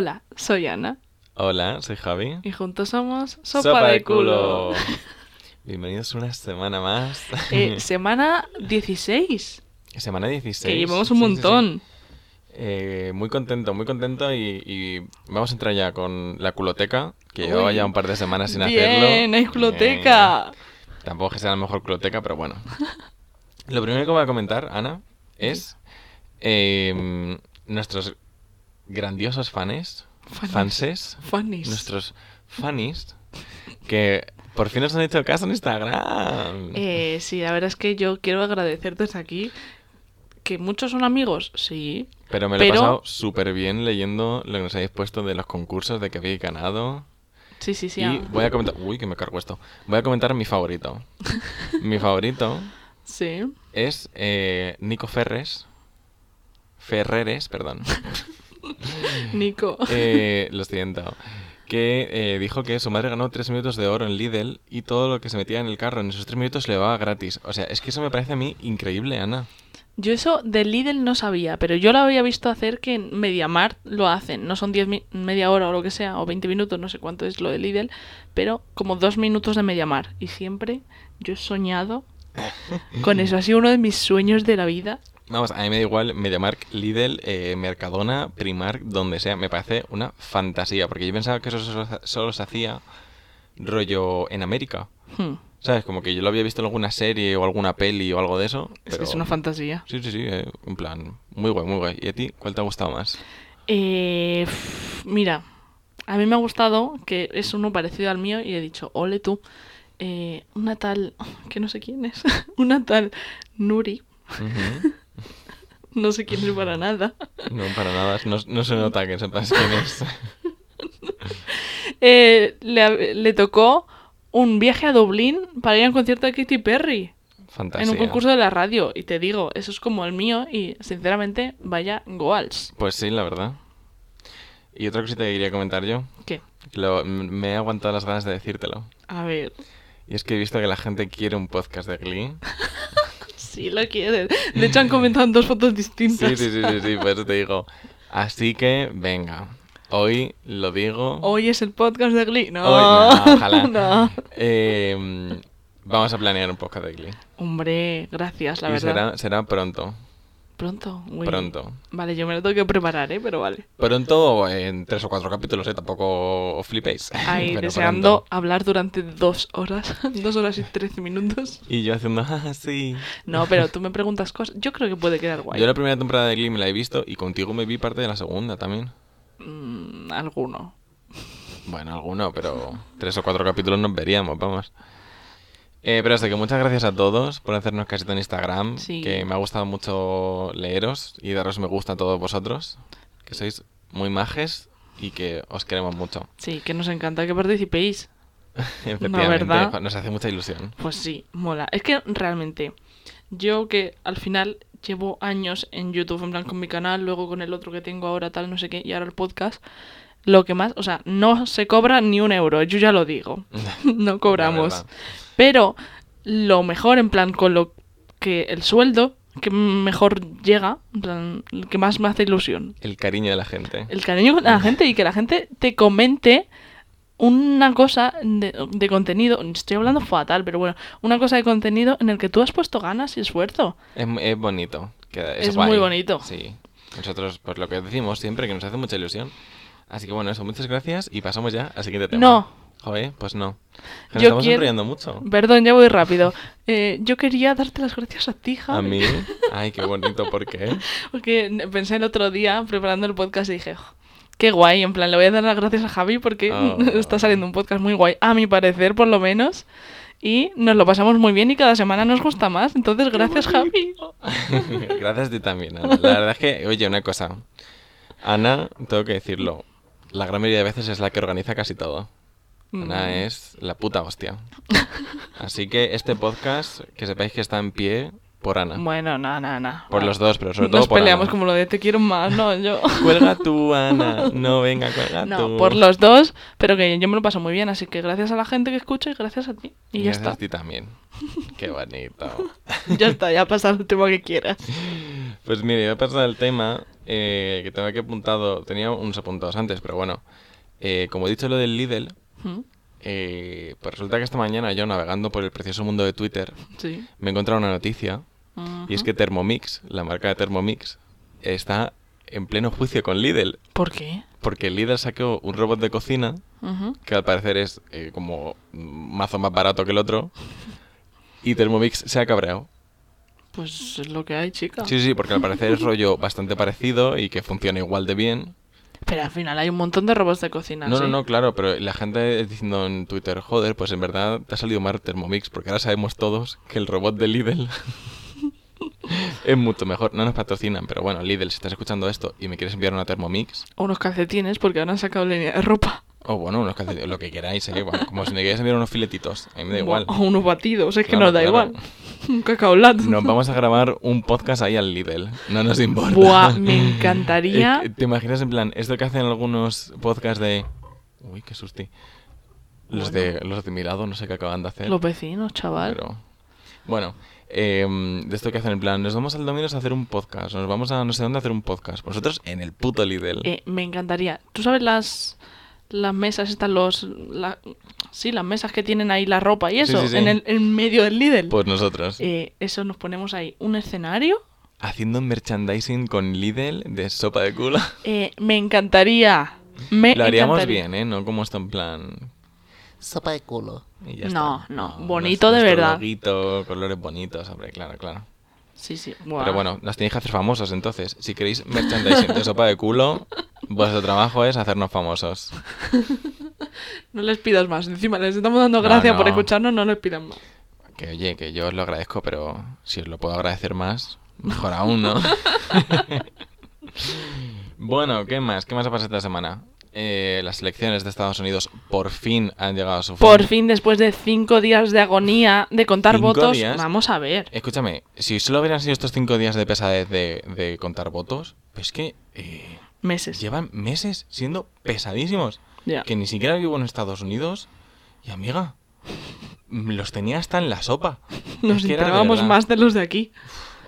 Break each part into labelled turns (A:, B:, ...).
A: Hola, soy Ana
B: Hola, soy Javi.
A: y juntos somos Sopa, de Culo.
B: Bienvenidos una semana más.
A: Eh, semana 16,
B: semana 16.
A: que llevamos un
B: Sí, sí, sí.
A: montón.
B: Eh, muy contento, muy contento y, y vamos a entrar ya con la culoteca, que llevaba
A: Uy.
B: ya un par de semanas sin
A: Bien,
B: hacerlo.
A: hay culoteca.
B: Eh, tampoco es que sea la mejor culoteca, pero bueno. Lo primero que voy a comentar, Ana, es eh, nuestros grandiosos fanes, fanses,
A: Funnies.
B: nuestros fanis, que por fin nos han hecho caso en Instagram.
A: Eh, sí, la verdad es que yo quiero agradecer desde aquí que muchos son amigos, sí.
B: pero me lo he pasado súper bien leyendo lo que nos habéis puesto de los concursos de que habéis ganado.
A: Sí, sí, sí.
B: y
A: ah,
B: voy a comentar... Uy, que me cargo esto. Voy a comentar mi favorito. mi favorito
A: Sí.
B: es eh, Nico Ferres. Ferreres, perdón.
A: Nico.
B: Eh, lo siento. Que eh, dijo que su madre ganó tres minutos de oro en Lidl y todo lo que se metía en el carro en esos tres minutos le daba gratis. O sea, es que eso me parece a mí increíble, Ana.
A: Yo eso de Lidl no sabía, pero yo lo había visto hacer que en Mediamart lo hacen. No son 10 mi- media hora o lo que sea, o 20 minutos, no sé cuánto es lo de Lidl, pero como dos minutos de Mediamart. Y siempre yo he soñado con eso. Ha sido uno de mis sueños de la vida.
B: Vamos, a mí me da igual MediaMark, Lidl, eh, Mercadona, Primark, donde sea. Me parece una fantasía, porque yo pensaba que eso solo, solo se hacía rollo en América.
A: Hmm,
B: ¿Sabes? Como que yo lo había visto en alguna serie o alguna peli o algo de eso.
A: Es que es una fantasía.
B: Sí, sí, sí, eh, en plan, muy guay, muy guay. ¿Y a ti cuál te ha gustado más?
A: Eh, mira, a mí me ha gustado que es uno parecido al mío y he dicho, ole tú. Eh, una tal, que no sé quién es, una tal Nuri,
B: Ujú.
A: No sé quién es para nada.
B: No, para nada, no, no se nota que sepas quién es.
A: Eh, le, le tocó un viaje a Dublín para ir a un concierto de Katy Perry
B: Fantasía.
A: en un concurso de la radio. Y te digo, eso es como el mío y sinceramente, vaya goals.
B: Pues sí, la verdad. Y otra cosita que quería comentar yo,
A: ¿Qué?
B: lo- me he aguantado las ganas de decírtelo.
A: A ver,
B: Y es que he visto que la gente quiere un podcast de Glee.
A: si lo quieres. De hecho, han comentado en dos fotos distintas.
B: Sí, sí, sí, sí, sí, por eso te digo. Así que, venga. Hoy lo digo.
A: Hoy es el podcast de Glee. No,
B: Hoy no, ojalá.
A: no.
B: Eh, vamos a planear un podcast de Glee.
A: Hombre, gracias, la
B: y
A: verdad.
B: será, será pronto.
A: Pronto.
B: Pronto.
A: Vale, yo me lo tengo que preparar, ¿eh? Pero vale.
B: Pronto en tres o cuatro capítulos, ¿eh? Tampoco os flipéis.
A: Ahí, deseando
B: pronto.
A: hablar durante dos horas. dos horas y trece minutos.
B: Y yo haciendo, ah, sí.
A: No, pero tú me preguntas cosas. Yo creo que puede quedar guay.
B: Yo la primera temporada de Glee me la he visto y contigo me vi parte de la segunda también.
A: Mm, alguno.
B: Bueno, alguno, pero tres o cuatro capítulos nos veríamos, vamos. Eh, pero hasta que muchas gracias a todos por hacernos casito en Instagram.
A: Sí.
B: Que me ha gustado mucho leeros y daros me gusta a todos vosotros. Que sois muy majes y que os queremos mucho.
A: Sí, que nos encanta que participéis.
B: Efectivamente,
A: ¿verdad?
B: nos hace mucha ilusión.
A: Pues sí, mola. Es que realmente, yo que al final llevo años en YouTube, en plan con mi canal, luego con el otro que tengo ahora, tal, no sé qué, y ahora el podcast, lo que más, o sea, no se cobra ni un euro, yo ya lo digo. no cobramos. Pero lo mejor, en plan, con lo que el sueldo que mejor llega, en plan, el que más me hace ilusión.
B: El cariño de la gente.
A: El cariño con la gente y que la gente te comente una cosa de, de contenido, estoy hablando fatal, pero bueno, una cosa de contenido en el que tú has puesto ganas y esfuerzo.
B: Es, es bonito. queda- es
A: Es muy bonito.
B: Sí. Nosotros, pues lo que decimos siempre, que nos hace mucha ilusión. Así que bueno, eso, muchas gracias y pasamos ya al siguiente tema.
A: No.
B: Joder, pues no. Que Nos
A: Yo
B: estamos
A: quiero-
B: mucho.
A: Perdón, ya voy rápido. Eh, yo quería darte las gracias a ti, Javi.
B: A mí. Ay, qué bonito, ¿por qué?
A: Porque pensé el otro día, preparando el podcast, y dije, "Jo, qué guay, en plan, le voy a dar las gracias a Javi porque
B: Oh.
A: está saliendo un podcast muy guay, a mi parecer, por lo menos. Y nos lo pasamos muy bien y cada semana nos gusta más. Entonces, gracias, Javi.
B: Gracias a ti también, Ana. La verdad es que, oye, una cosa. Ana, tengo que decirlo, la gran mayoría de veces es la que organiza casi todo. Ana
A: Mm.
B: es la puta hostia. Así que este podcast, que sepáis que está en pie por Ana.
A: Bueno, nada, nada, nada.
B: Por los dos, pero sobre todo
A: Nos
B: por
A: peleamos
B: Ana.
A: como lo de te quiero más, no, yo.
B: Cuelga tú, Ana. No, venga, cuelga
A: No,
B: tú.
A: por los dos, pero que yo me lo paso muy bien, así que gracias a la gente que escucha y gracias a ti. Y ya
B: Gracias
A: está.
B: a ti también. Qué bonito.
A: Ya está, ya pasa el tema que quieras.
B: Pues mire, voy a pasar al tema eh, que tengo aquí apuntado. Tenía unos apuntados antes, pero bueno. Eh, como he dicho lo del Lidl,
A: ¿Mm?
B: eh, pues resulta que esta mañana yo navegando por el precioso mundo de Twitter
A: Sí.
B: me he encontrado una noticia y es que Thermomix, la marca de Thermomix, está en pleno juicio con Lidl.
A: ¿Por qué?
B: Porque Lidl sacó un robot de cocina que al parecer es eh, como mazo más barato que el otro. Y Thermomix se ha cabreado.
A: Pues es lo que hay, chica.
B: Sí, sí, porque al parecer es rollo bastante parecido y que funciona igual de bien.
A: Pero al final hay un montón de robots de cocina.
B: No, no, no, claro, pero la gente diciendo en Twitter, joder, pues en verdad te ha salido mal Thermomix, porque ahora sabemos todos que el robot de Lidl es mucho mejor. No nos patrocinan, pero bueno, Lidl, si estás escuchando esto y me quieres enviar una Thermomix,
A: O unos calcetines, porque ahora han sacado línea de ropa.
B: O bueno, unos calcetines, lo que queráis, ¿eh? Bueno, como si me quieres enviar unos filetitos, a mí me da igual.
A: O unos batidos, es que nos da
B: claro.
A: igual. Un cacao latte.
B: Nos vamos a grabar un podcast ahí al Lidl, no nos importa.
A: Buah, me encantaría.
B: Eh, ¿Te imaginas en plan, esto que hacen algunos podcasts de... Uy, qué susti. Los, de, los de mi lado, no sé qué acaban de hacer.
A: Los vecinos, chaval.
B: Pero... Bueno, em, de esto que hacen en plan, nos vamos al Domino's a hacer un podcast, nos vamos a no sé dónde a hacer un podcast. Vosotros en el puto Lidl.
A: Eh, me encantaría. ¿Tú sabes las las mesas estas los la- sí, las mesas que tienen ahí la ropa y eso
B: sí, sí.
A: en el en medio del Lidl?
B: Pues nosotros.
A: Eh, eso nos ponemos ahí un escenario.
B: Haciendo merchandising con Lidl de sopa de culo.
A: Eh, me encantaría. Me
B: Lo haríamos
A: encantaría.
B: bien, ¿eh? No como esto en plan... Sopa de culo. Y ya
A: No,
B: está.
A: no, bonito de
B: nuestro
A: verdad.
B: loguito, colores bonitos, hombre, claro, claro.
A: Sí, sí. Buah.
B: Pero bueno, nos tenéis que hacer famosos entonces. Si queréis merchandising de sopa de culo, vuestro trabajo es hacernos famosos.
A: No les pidas más. Encima les estamos dando
B: No,
A: gracias por
B: no.
A: escucharnos, no les pidan más.
B: Que oye, que yo os lo agradezco, pero si os lo puedo agradecer más, mejor aún, ¿no? bueno, ¿qué más? ¿Qué más ha pasado esta semana? Eh, las elecciones de Estados Unidos por fin han llegado a su fin.
A: Por fin, después de cinco días de agonía de contar
B: ¿Cinco
A: votos,
B: días?
A: vamos a ver.
B: Escúchame, si solo hubieran sido estos cinco días de pesadez de, de contar votos, pues que eh,
A: Meses.
B: llevan meses siendo pesadísimos. Que ni siquiera vivo en Estados Unidos. Y amiga, mm, los tenía hasta en la sopa.
A: Nos
B: Es
A: enterábamos más de los de aquí.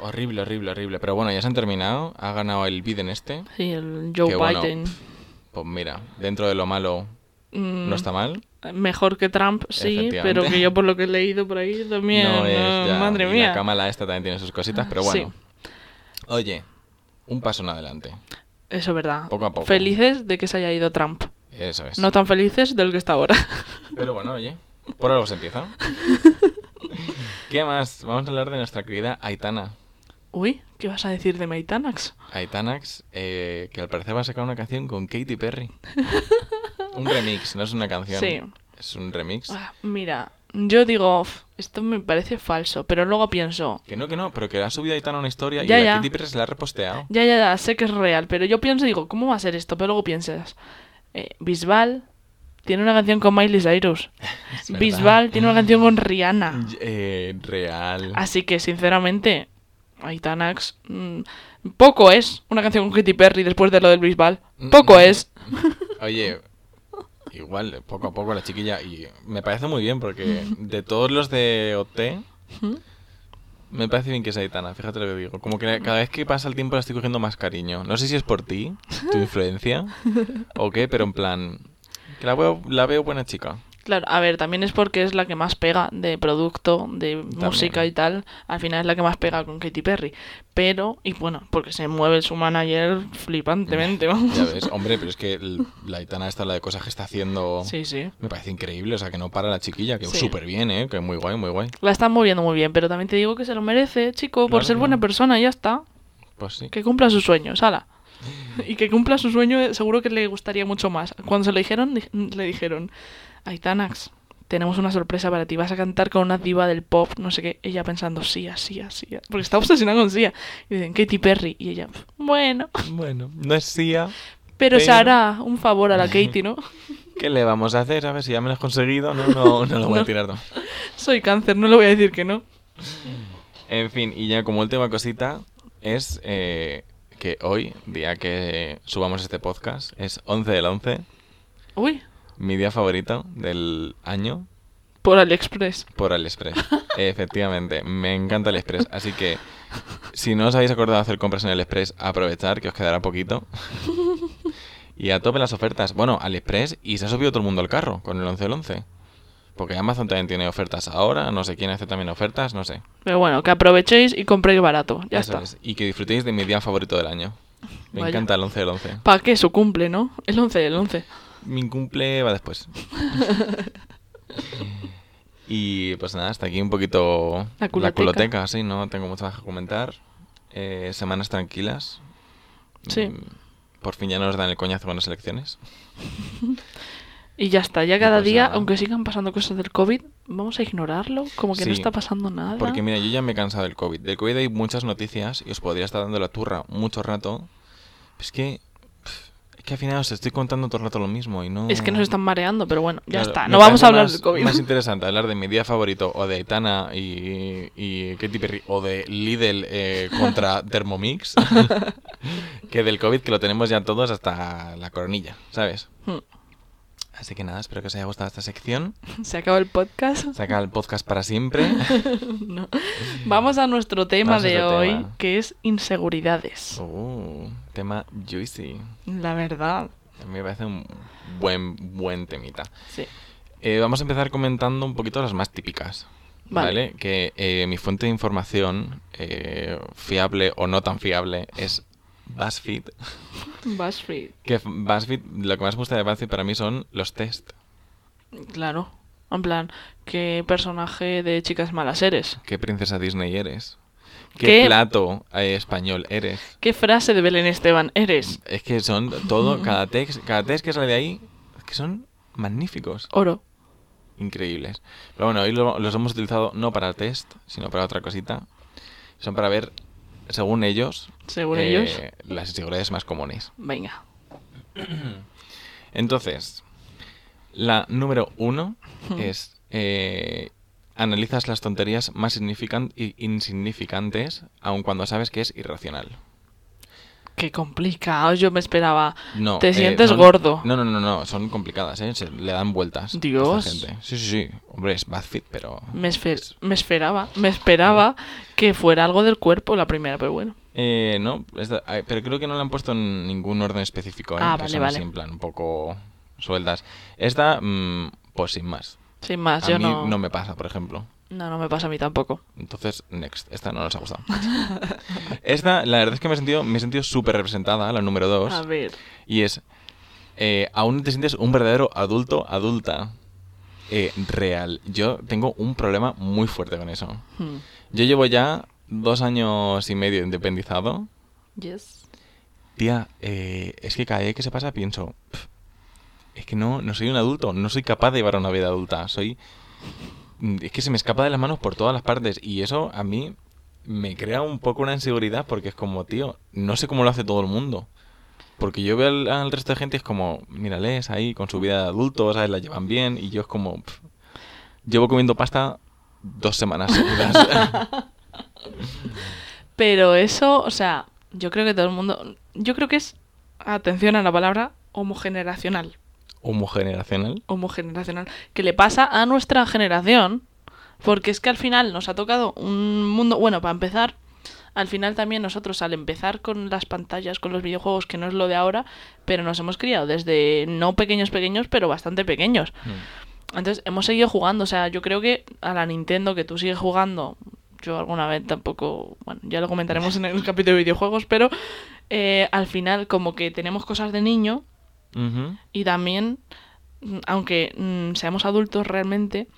B: Horrible, horrible, horrible. Pero bueno, ya se han terminado. Ha ganado el Biden este.
A: Sí, el Joe
B: Que bueno,
A: Biden.
B: Pues mira, dentro de lo malo
A: Mm,
B: no está mal.
A: Mejor que Trump, sí, pero que yo por lo que he leído por ahí también.
B: no es
A: no,
B: ya-
A: madre
B: y La
A: mía.
B: cámara esta también tiene sus cositas, pero
A: Sí.
B: bueno. Oye, un paso en adelante.
A: Eso es verdad.
B: Poco a poco.
A: Felices de que se haya ido Trump.
B: Eso es.
A: No tan felices del que está ahora.
B: Pero bueno, oye, por algo se empieza. ¿Qué más? Vamos a hablar de nuestra querida Aitana.
A: Uy, ¿qué vas a decir de Maitanax?
B: Aitanax, eh, que al parecer va a sacar una canción con Katy Perry. un remix, no es una canción.
A: Sí.
B: Es un remix.
A: Ah, mira, yo digo, "Uf, esto me parece falso, pero luego pienso,
B: Que no, que no, pero que ha subido Aitana una historia
A: Ya,
B: y la
A: ya.
B: Katy Perry se la ha reposteado.
A: ya, ya, ya, sé que es real, pero yo pienso y digo, ¿cómo va a ser esto? Pero luego piensas, eh, Bisbal tiene una canción con Miley Cyrus. Bisbal tiene una canción con Rihanna.
B: Eh, real.
A: Así que, sinceramente, Aitanax, mm, poco es una canción con Katy Perry después de lo del Bisbal. Poco es.
B: Oye, igual, poco a poco la chiquilla. Y me parece muy bien porque de todos los de OT, me parece bien que es Aitana, fíjate lo que digo. Como que cada vez que pasa el tiempo la estoy cogiendo más cariño. No sé si es por ti, tu influencia, o qué, pero en plan. Que la veo, la veo buena chica.
A: Claro, a ver, también es porque es la que más pega de producto, de música y tal. Al final es la que más pega con Katy Perry. Pero, y bueno, porque se mueve su manager flipantemente, vamos.
B: Ya ves, hombre, pero es que la Aitana esta, la de cosas que está haciendo,
A: Sí, sí.
B: me parece increíble. O sea, que no para la chiquilla, que
A: Sí.
B: súper bien, ¿eh? Que muy guay, muy guay.
A: La están moviendo muy bien, pero también te digo que se lo merece, chico, por ser buena persona, ya está.
B: Pues sí.
A: Que cumpla sus sueños, ala. Y que cumpla su sueño seguro que le gustaría mucho más. Cuando se lo dijeron, di- le dijeron, Aitanax, tenemos una sorpresa para ti, vas a cantar con una diva del pop, no sé qué. Ella pensando, sí, así, así. Porque está obsesionada con Sia. Y dicen, Katy Perry. Y ella, bueno,
B: Bueno, no es Sia.
A: pero se
B: Pero-
A: hará un favor a la Katy, ¿no?
B: ¿Qué le vamos a hacer? A ver si ya me lo has conseguido. No, no, no lo voy a tirar. no.
A: Soy cáncer, no le voy a decir que no.
B: En fin, y ya como última cosita es eh, que hoy, día que subamos este podcast, es 11 del 11,
A: Uy,
B: mi día favorito del año
A: por AliExpress.
B: por AliExpress. Efectivamente, me encanta AliExpress. Así que si no os habéis acordado de hacer compras en AliExpress, aprovechar que os quedará poquito. Y a tope las ofertas. Bueno, AliExpress y se ha subido todo el mundo al carro con el 11 del 11. Porque Amazon también tiene ofertas ahora, no sé quién hace también ofertas, no sé.
A: Pero bueno, que aprovechéis y compréis barato. Ya
B: Eso
A: está.
B: es. Y que disfrutéis de mi día favorito del año. Me
A: Vaya.
B: encanta el 11 del 11.
A: ¿Para qué? Su cumple, ¿no? El 11 del 11.
B: Mi cumple va después. y pues nada, hasta aquí un poquito
A: La culoteca.
B: culoteca, sí, no tengo mucho más que comentar. Eh, semanas tranquilas.
A: Sí.
B: Mm, Por fin ya no nos dan el coñazo con las elecciones.
A: Y ya está. Ya cada
B: pues
A: día,
B: nada.
A: aunque sigan pasando cosas del COVID, vamos a ignorarlo. Como que no está pasando nada.
B: Porque mira, yo ya me he cansado del COVID. Del COVID hay muchas noticias y os podría estar dando la turra mucho rato. Es que... Es que al final os estoy contando todo el rato lo mismo y no...
A: Es que nos están mareando, pero bueno, ya
B: Claro,
A: está. No vamos a hablar
B: más-
A: del COVID.
B: Más interesante hablar de mi día favorito o de Aitana y, y Katy Perry o de Lidl eh, contra Thermomix que del COVID que lo tenemos ya todos hasta la coronilla, ¿sabes?
A: Hmm.
B: Así que nada, espero que os haya gustado esta sección.
A: Se acaba el podcast.
B: Saca el podcast para siempre.
A: No. Vamos a nuestro tema
B: Vamos
A: de hoy,
B: tema.
A: que es inseguridades.
B: Uh, tema juicy.
A: La verdad.
B: A mí me parece un buen, buen temita.
A: Sí.
B: Eh, vamos a empezar comentando un poquito las más típicas.
A: Vale.
B: Vale. Que eh, mi fuente de información, eh, fiable o no tan fiable, es BuzzFeed.
A: BuzzFeed.
B: Que BuzzFeed, lo que más me gusta de BuzzFeed para mí son los test.
A: Claro. En plan, ¿qué personaje de chicas malas eres?
B: ¿Qué princesa Disney eres? ¿Qué,
A: ¿Qué-
B: plato eh, español eres?
A: ¿Qué frase de Belén Esteban eres?
B: Es que son todo, cada test, cada test que sale de ahí, es que son magníficos.
A: Oro.
B: increíbles. Pero bueno, hoy lo- los hemos utilizado no para test, sino para otra cosita. Son para ver, según ellos,
A: Según
B: eh,
A: ellos.
B: las inseguridades más comunes.
A: Venga.
B: Entonces, la número uno es eh, analizas las tonterías más insignificantes, aun cuando sabes que es irracional.
A: Qué complicado. Yo me esperaba.
B: No,
A: Te
B: eh,
A: sientes gordo.
B: No, no, no, no, son complicadas, ¿eh? Se le dan vueltas. a esta
A: Dios.
B: gente. Sí, sí, sí. Hombre, es BuzzFeed, pero...
A: Me, esperaba. Me esperaba que fuera algo del cuerpo la primera, pero bueno.
B: Eh, no, pero creo que no la han puesto en ningún orden específico, ¿eh?
A: Ah, vale, vale.
B: así en plan un poco sueltas. Esta, mm, pues sin más.
A: Sin más,
B: A
A: yo
B: mí
A: no...
B: no me pasa, por ejemplo.
A: No, no me pasa a mí tampoco.
B: Entonces, next. Esta no nos ha gustado. Esta, la verdad es que me he sentido, me he sentido súper representada, la número dos.
A: A ver.
B: Y es, eh, aún te sientes un verdadero adulto, adulta. eh, real. Yo tengo un problema muy fuerte con eso.
A: Hmm.
B: Yo llevo ya dos años y medio independizado.
A: Yes.
B: Tía, eh, es que cada día que se pasa pienso, "Pf, es que no, no soy un adulto, no soy capaz de llevar una vida adulta, soy... Es que se me escapa de las manos por todas las partes y eso a mí me crea un poco una inseguridad porque es como, tío, no sé cómo lo hace todo el mundo. Porque yo veo al, resto de gente y es como, mírales ahí con su vida de adulto, ¿sabes? La llevan bien y yo es como, "Pf, llevo comiendo pasta dos semanas.
A: Pero eso, o sea, yo creo que todo el mundo... Yo creo que es, atención a la palabra, homogeneracional.
B: Homogeneracional.
A: Homogeneracional. Que le pasa a nuestra generación. Porque es que al final nos ha tocado un mundo... Bueno, para empezar, al final también nosotros al empezar con las pantallas, con los videojuegos, que no es lo de ahora, pero nos hemos criado desde no pequeños pequeños, pero bastante pequeños.
B: Mm.
A: Entonces hemos seguido jugando, o sea, yo creo que a la Nintendo que tú sigues jugando, yo alguna vez tampoco, bueno, ya lo comentaremos en el capítulo de videojuegos, pero eh, al final como que tenemos cosas de niño Y también, mm, aunque mm, seamos adultos realmente,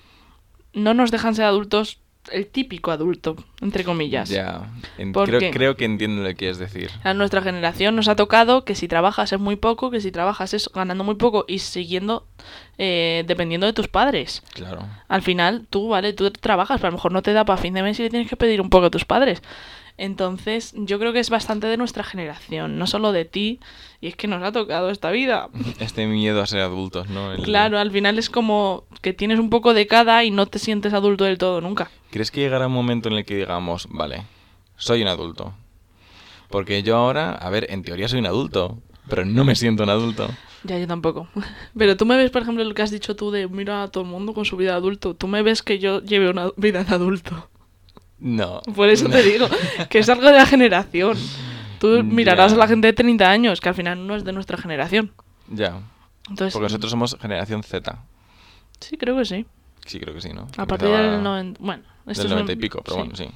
A: no nos dejan ser adultos el típico adulto, entre comillas.
B: Ya, en-
A: ¿Por
B: creo, creo que entiendo lo que quieres decir.
A: A nuestra generación nos ha tocado que si trabajas es muy poco, que si trabajas es ganando muy poco y siguiendo eh, dependiendo de tus padres.
B: Claro.
A: Al final, tú, ¿vale? Tú trabajas, pero a lo mejor no te da para fin de mes y le tienes que pedir un poco a tus padres. Entonces, yo creo que es bastante de nuestra generación, no solo de ti, y es que nos ha tocado esta vida.
B: Este miedo a ser adultos, ¿no? El-
A: Claro, al final es como que tienes un poco de cada y no te sientes adulto del todo nunca.
B: ¿crees que llegará un momento en el que digamos, vale, soy un adulto? Porque yo ahora, a ver, en teoría soy un adulto, pero no me siento un adulto.
A: Ya, yo tampoco. Pero tú me ves, por ejemplo, lo que has dicho tú de mira a todo el mundo con su vida de adulto. Tú me ves que yo lleve una vida de adulto.
B: No.
A: Por eso te digo que es algo de la generación. Tú mirarás a la gente de 30 años, que al final no es de nuestra generación.
B: Ya.
A: Entonces,
B: Porque nosotros somos generación Z.
A: sí, creo que sí.
B: Sí, creo que sí, ¿no?
A: A partir
B: Empezaba
A: del 90. Bueno, esto
B: del
A: es un-
B: 90 y pico, pero
A: sí.
B: bueno, sí.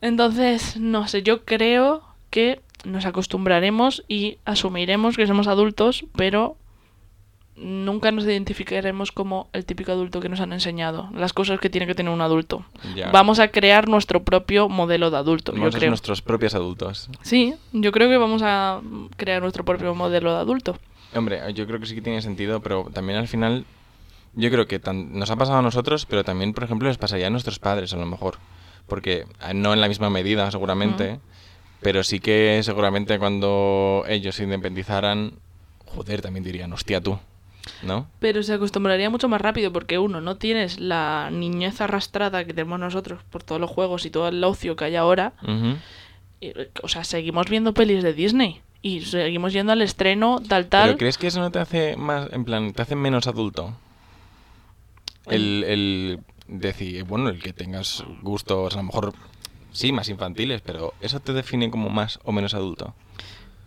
A: Entonces, no sé, yo creo que nos acostumbraremos y asumiremos que somos adultos, pero nunca nos identificaremos como el típico adulto que nos han enseñado, las cosas que tiene que tener un adulto.
B: Ya.
A: Vamos a crear nuestro propio modelo de adulto,
B: Vamos
A: yo creo.
B: nuestros propios adultos.
A: Sí, yo creo que vamos a crear nuestro propio modelo de adulto.
B: Hombre, yo creo que sí que tiene sentido, pero también al final yo creo que tan- nos ha pasado a nosotros, pero también, por ejemplo, les pasaría a nuestros padres a lo mejor. Porque eh, no en la misma medida, seguramente, pero sí que seguramente cuando ellos se independizaran, joder, también dirían, hostia tú, ¿no?
A: Pero se acostumbraría mucho más rápido porque uno, no tienes la niñez arrastrada que tenemos nosotros por todos los juegos y todo el ocio que hay ahora. Y, O sea, seguimos viendo pelis de Disney y seguimos yendo al estreno, tal, tal.
B: ¿Pero crees que eso no te hace más, en plan, te hace menos adulto? El, el decir, bueno, el que tengas gustos, a lo mejor, sí, más infantiles, pero ¿eso te define como más o menos adulto?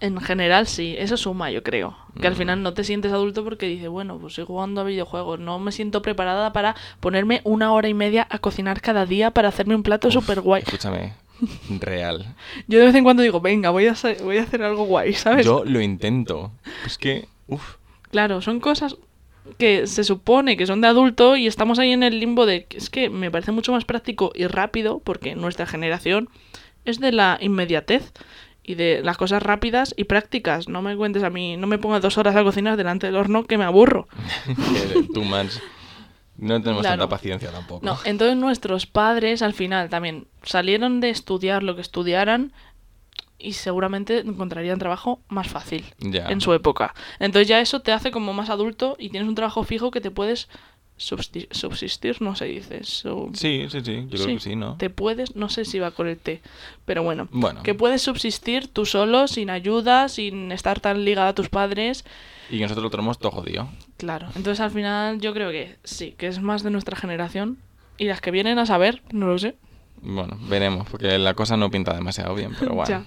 A: En general, sí, eso suma, yo creo. Que al final no te sientes adulto porque dices, bueno, pues estoy jugando a videojuegos, no me siento preparada para ponerme una hora y media a cocinar cada día para hacerme un plato súper guay.
B: Escúchame, real.
A: Yo de vez en cuando digo, venga, voy a, voy a hacer algo guay, ¿sabes?
B: Yo lo intento. Es que, uff,
A: Claro, son cosas que se supone que son de adulto y estamos ahí en el limbo de que es que me parece mucho más práctico y rápido porque nuestra generación es de la inmediatez y de las cosas rápidas y prácticas. No me cuentes a mí, no me pongas dos horas a cocinar delante del horno que me aburro.
B: too much. No tenemos
A: Claro.
B: tanta paciencia tampoco.
A: No, entonces nuestros padres al final también salieron de estudiar lo que estudiaran y seguramente encontrarían trabajo más fácil
B: Ya.
A: en su época. Entonces ya eso te hace como más adulto y tienes un trabajo fijo que te puedes subsistir, no se dice.
B: Sí, sí, sí, yo creo que sí, ¿no?
A: Te puedes, no sé si va con el té, pero bueno,
B: Bueno,
A: que puedes subsistir tú solo, sin ayuda, sin estar tan ligado a tus padres.
B: y que nosotros lo tenemos todo jodido.
A: Claro, entonces al final yo creo que sí, que es más de nuestra generación y las que vienen a saber, no lo sé.
B: Bueno, veremos, porque la cosa no pinta demasiado bien, pero bueno.
A: Ya.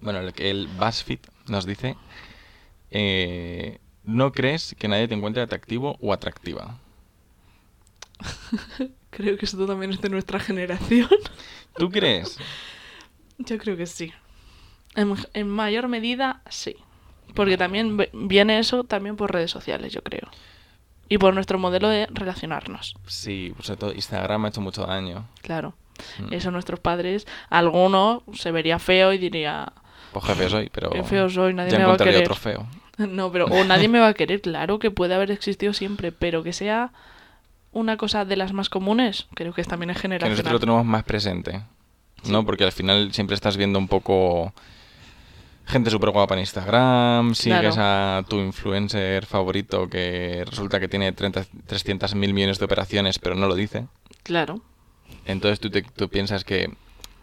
B: Bueno, el BuzzFeed nos dice, eh, ¿no crees que nadie te encuentre atractivo o atractiva?
A: Creo que esto también es de nuestra generación.
B: ¿Tú crees?
A: Yo creo que sí. En, en mayor medida, sí. Porque también viene eso también por redes sociales, yo creo. Y por nuestro modelo de relacionarnos.
B: Sí, sobre todo Instagram ha hecho mucho daño.
A: Claro.
B: Mm.
A: Eso nuestros padres, alguno se vería feo y diría,
B: Pues jefe soy, pero
A: qué feo soy, nadie
B: ya
A: me va a querer.
B: otro feo.
A: No, pero o nadie me va a querer, claro que puede haber existido siempre, pero que sea una cosa de las más comunes, creo que también es
B: Que nosotros
A: generacional.
B: lo tenemos más presente. ¿No? Porque al final siempre estás viendo un poco gente súper guapa en Instagram, sigues
A: Claro.
B: a tu influencer favorito que resulta que tiene 30 300 mil millones de operaciones pero no lo dice.
A: Claro.
B: Entonces tú, te- tú piensas que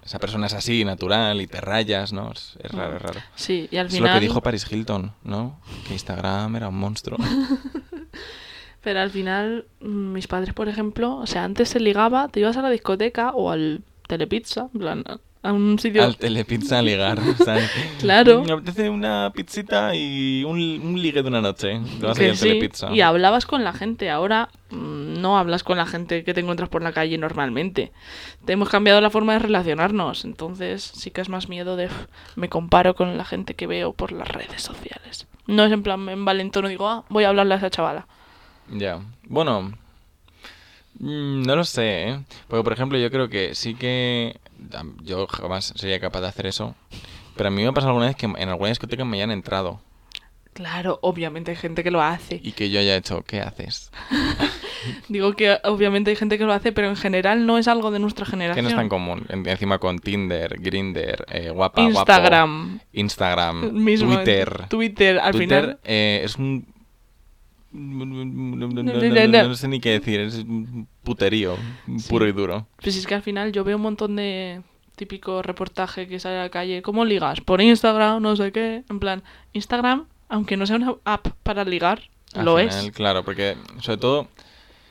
B: esa persona es así, natural, y te rayas, ¿no? Es, es raro,
A: Mm.
B: es raro.
A: Sí, y al
B: Es
A: final...
B: lo que dijo Paris Hilton, ¿no? Que Instagram era un monstruo.
A: Pero al final, mm, mis padres, por ejemplo, o sea, antes se ligaba, te ibas a la discoteca o al telepizza, en plan, a un sitio...
B: Al telepizza a ligar. ¿sabes?
A: Claro.
B: Me apetece una pizzita y un, un ligue de una noche. Te vas a ir al
A: sí,
B: telepizza.
A: y hablabas con la gente. Ahora mm, no hablas con la gente que te encuentras por la calle normalmente. Te hemos cambiado la forma de relacionarnos. Entonces sí que es más miedo de "Uf, me comparo con la gente que veo por las redes sociales. No es en plan, en valentono digo, ah, voy a hablarle a esa chavala.
B: Ya. Bueno. Mm, No lo sé, ¿eh? Porque, por ejemplo, yo creo que sí que... Yo jamás sería capaz de hacer eso. Pero a mí me ha pasado alguna vez que en alguna discoteca me hayan entrado.
A: Claro, obviamente hay gente que lo hace.
B: Y que yo haya hecho, ¿qué haces?
A: Digo que obviamente hay gente que lo hace, pero en general no es algo de nuestra
B: Que
A: generación.
B: no es tan común. En- encima con Tinder, Grinder, eh, guapa,
A: Instagram.
B: guapo, Instagram,
A: Mismo,
B: Twitter.
A: Twitter, al
B: Twitter
A: final.
B: eh, es un No, no- no- no- no sé ni qué decir, es un puterío, puro y duro.
A: Pues es que al final yo veo un montón de típico reportaje que sale a la calle. ¿Cómo ligas? Por Instagram, no sé qué. En plan, Instagram, aunque no sea una app para ligar,
B: Al
A: lo
B: final,
A: es.
B: Claro, porque sobre todo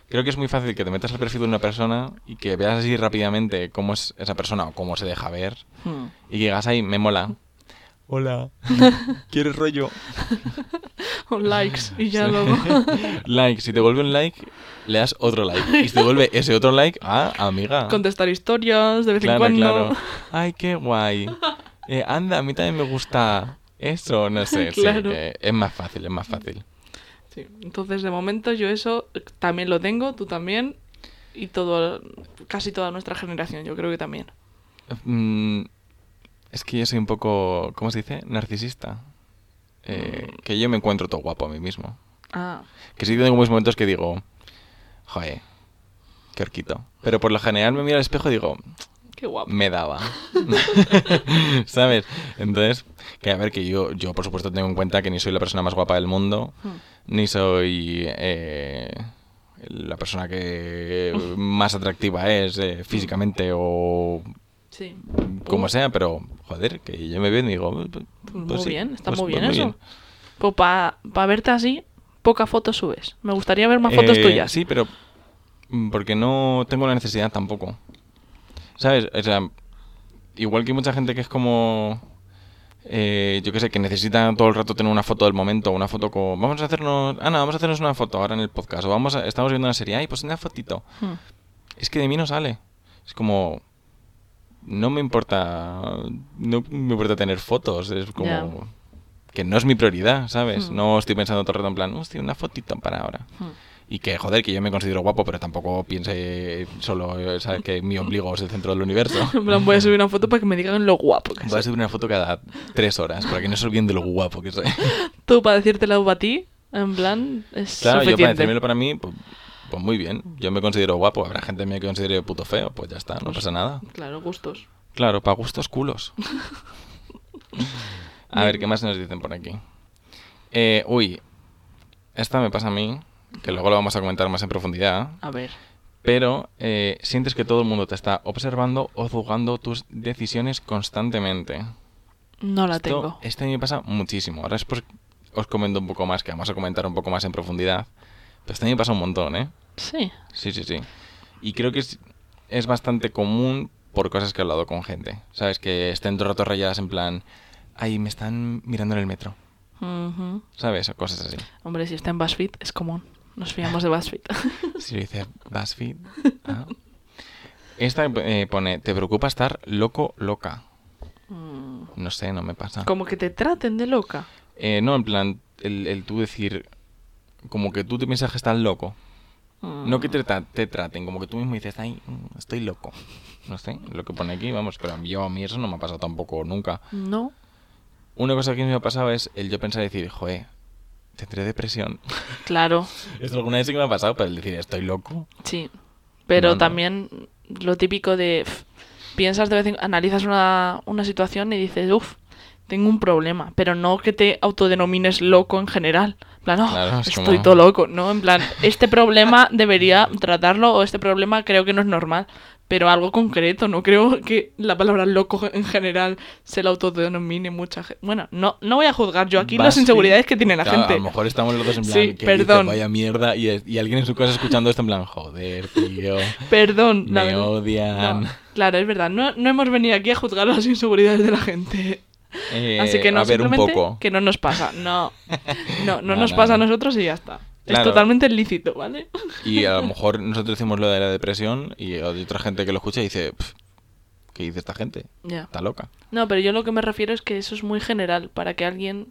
B: creo que es muy fácil que te metas al perfil de una persona y que veas así rápidamente cómo es esa persona o cómo se deja ver
A: Hmm.
B: y que digas ahí, me mola. Hola, ¿quieres rollo?
A: O likes y ya luego.
B: like, si te vuelve un like, le das otro like. Y si te vuelve ese otro like, ah, amiga.
A: Contestar historias de vez
B: Claro,
A: en cuando.
B: claro. Ay, qué guay. Eh, anda, a mí también me gusta eso, no sé. sí,
A: Claro.
B: que es más fácil, es más fácil.
A: Sí, entonces de momento yo eso eh, también lo tengo, tú también. Y todo, casi toda nuestra generación, yo creo que también.
B: Mm, es que yo soy un poco, ¿cómo se dice? Narcisista. Eh, que yo me encuentro todo guapo a mí mismo.
A: Ah,
B: Que sí tengo muchos momentos que digo, joder, qué horquito. Pero por lo general me miro al espejo y digo,
A: qué guapo.
B: me daba. ¿Sabes? Entonces, que a ver, que yo, yo por supuesto tengo en cuenta que ni soy la persona más guapa del mundo,
A: Hmm.
B: ni soy eh, la persona que más atractiva es eh, físicamente o
A: Sí.
B: como
A: Uh,
B: sea, pero joder, que yo me veo y digo, pues,
A: Pues
B: pues
A: muy
B: sí,
A: bien, está
B: pues-
A: muy bien eso. Pues para verte así, pocas fotos subes. Me gustaría ver más fotos
B: Eh,
A: tuyas.
B: Sí, pero mm, porque no tengo la necesidad tampoco. ¿Sabes? O sea, igual que hay mucha gente que es como... eh, yo qué sé, que necesita todo el rato tener una foto del momento, una foto con... Vamos a hacernos... Ana, vamos a hacernos una foto ahora en el podcast. O vamos a... estamos viendo una serie. Ay, pues una fotito.
A: Hmm.
B: Es que de mí no sale. Es como... No me importa... No me importa tener fotos. Es como... Que no es mi prioridad, ¿sabes?
A: Hmm.
B: No estoy pensando todo el rato en plan... Hostia, una fotito para ahora.
A: Hmm.
B: Y que, joder, que yo me considero guapo, pero tampoco piense solo ¿sabes? que mi ombligo es el centro del universo.
A: En plan, voy a subir una foto para que me digan lo guapo que
B: Voy a subir una foto cada tres horas, para que no se olviden de lo guapo que soy.
A: Tú para decírtelo a ti, en plan, es
B: Claro, yo para decírmelo para mí, pues, pues muy bien. Yo me considero guapo, habrá gente que me considere puto feo, pues ya está, no
A: Pues-
B: pasa nada.
A: Claro, gustos.
B: Claro, para gustos culos. A ver, ¿qué más nos dicen por aquí? Eh, uy, esta me pasa a mí, que luego lo vamos a comentar más en profundidad.
A: A ver.
B: pero eh, sientes que todo el mundo te está observando o juzgando tus decisiones constantemente.
A: No la
B: Esto-
A: tengo.
B: Este a mí me pasa muchísimo. Ahora después os comento un poco más, que vamos a comentar un poco más en profundidad. Pero este a mí me pasa un montón, ¿eh?
A: Sí.
B: Sí, sí, sí. Y creo que es, es bastante común por cosas que he hablado con gente. ¿Sabes? Que estén todo el rato rayadas en plan, ay, me están mirando en el metro. ¿Sabes? O cosas así.
A: Hombre, si está en BuzzFeed, es común. Nos fiamos de BuzzFeed.
B: Si lo dice BuzzFeed. ah. Esta eh, pone, te preocupa estar loco, loca.
A: Mm.
B: No sé, no me pasa.
A: Como que te traten de loca.
B: Eh, no, en plan, el, el tú decir, como que tú te piensas que estás loco.
A: Mm.
B: No que te, tra- te traten, como que tú mismo dices, ay, mm, estoy loco. No sé, lo que pone aquí, vamos, pero yo a mí eso no me ha pasado tampoco nunca.
A: No.
B: Una cosa que me ha pasado es el yo pensar y decir, joder, tendré depresión.
A: Claro.
B: Eso alguna vez sí que me ha pasado, pero el decir, estoy loco.
A: Sí. Pero
B: No, no.
A: también lo típico de piensas de vez en analizas una, una situación y dices, uff, tengo un problema, pero no que te autodenomines loco en general. En plan, "Oh,
B: Claro, es
A: estoy
B: como-
A: todo loco, ¿no? En plan, este problema debería tratarlo o este problema creo que no es normal, pero algo concreto, no creo que la palabra loco en general se la autodenomine mucha gente. Bueno, no, no voy a juzgar yo aquí las inseguridades que tiene la
B: claro,
A: gente.
B: A lo mejor estamos los dos en plan,
A: Sí,
B: que
A: perdón.
B: dice, vaya mierda, y, es- y alguien en su casa escuchando esto en plan, joder, tío,
A: Perdón,
B: me odian.
A: No, claro, es verdad. No, no hemos venido aquí a juzgar las inseguridades de la gente.
B: Eh,
A: Así que no,
B: a ver, un
A: simplemente
B: poco.
A: que no nos pasa. No, no, no,
B: No,
A: nos
B: no,
A: pasa a
B: no.
A: nosotros y ya está. Es totalmente lícito, ¿vale?
B: Y a lo mejor nosotros decimos lo de la depresión y hay otra gente que lo escucha y dice, "Pf, ¿qué dice esta gente?
A: Ya.
B: Está loca.
A: No, pero yo lo que me refiero es que eso es muy general para que alguien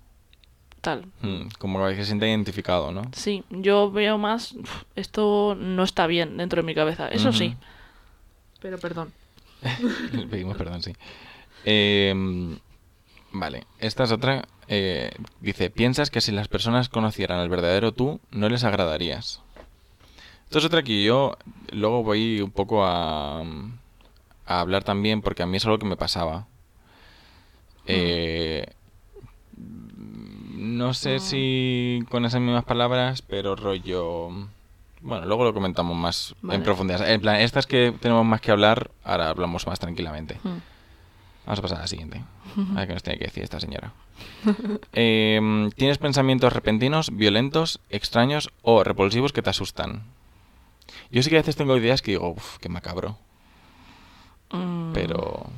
A: tal.
B: Mm, como que se siente identificado, ¿no?
A: Sí, yo veo más "Uf, esto no está bien dentro de mi cabeza. Eso sí. Pero perdón.
B: Le Pedimos perdón, sí. Eh, vale, esta es otra. eh, dice, piensas que si las personas conocieran el verdadero tú, no les agradarías. Esto es otra que yo luego voy un poco a, a hablar también, porque a mí es algo que me pasaba. Eh, No sé si con esas mismas palabras, pero rollo... Bueno, luego lo comentamos más
A: Vale.
B: en profundidad. En plan, estas que tenemos más que hablar, ahora hablamos más tranquilamente.
A: Mm.
B: Vamos a pasar a la siguiente. A ver qué nos tiene que decir esta señora. Em, ¿Tienes pensamientos repentinos, violentos, extraños o repulsivos que te asustan? Yo sí que a veces tengo ideas que digo, uff, qué macabro.
A: Mm.
B: Pero,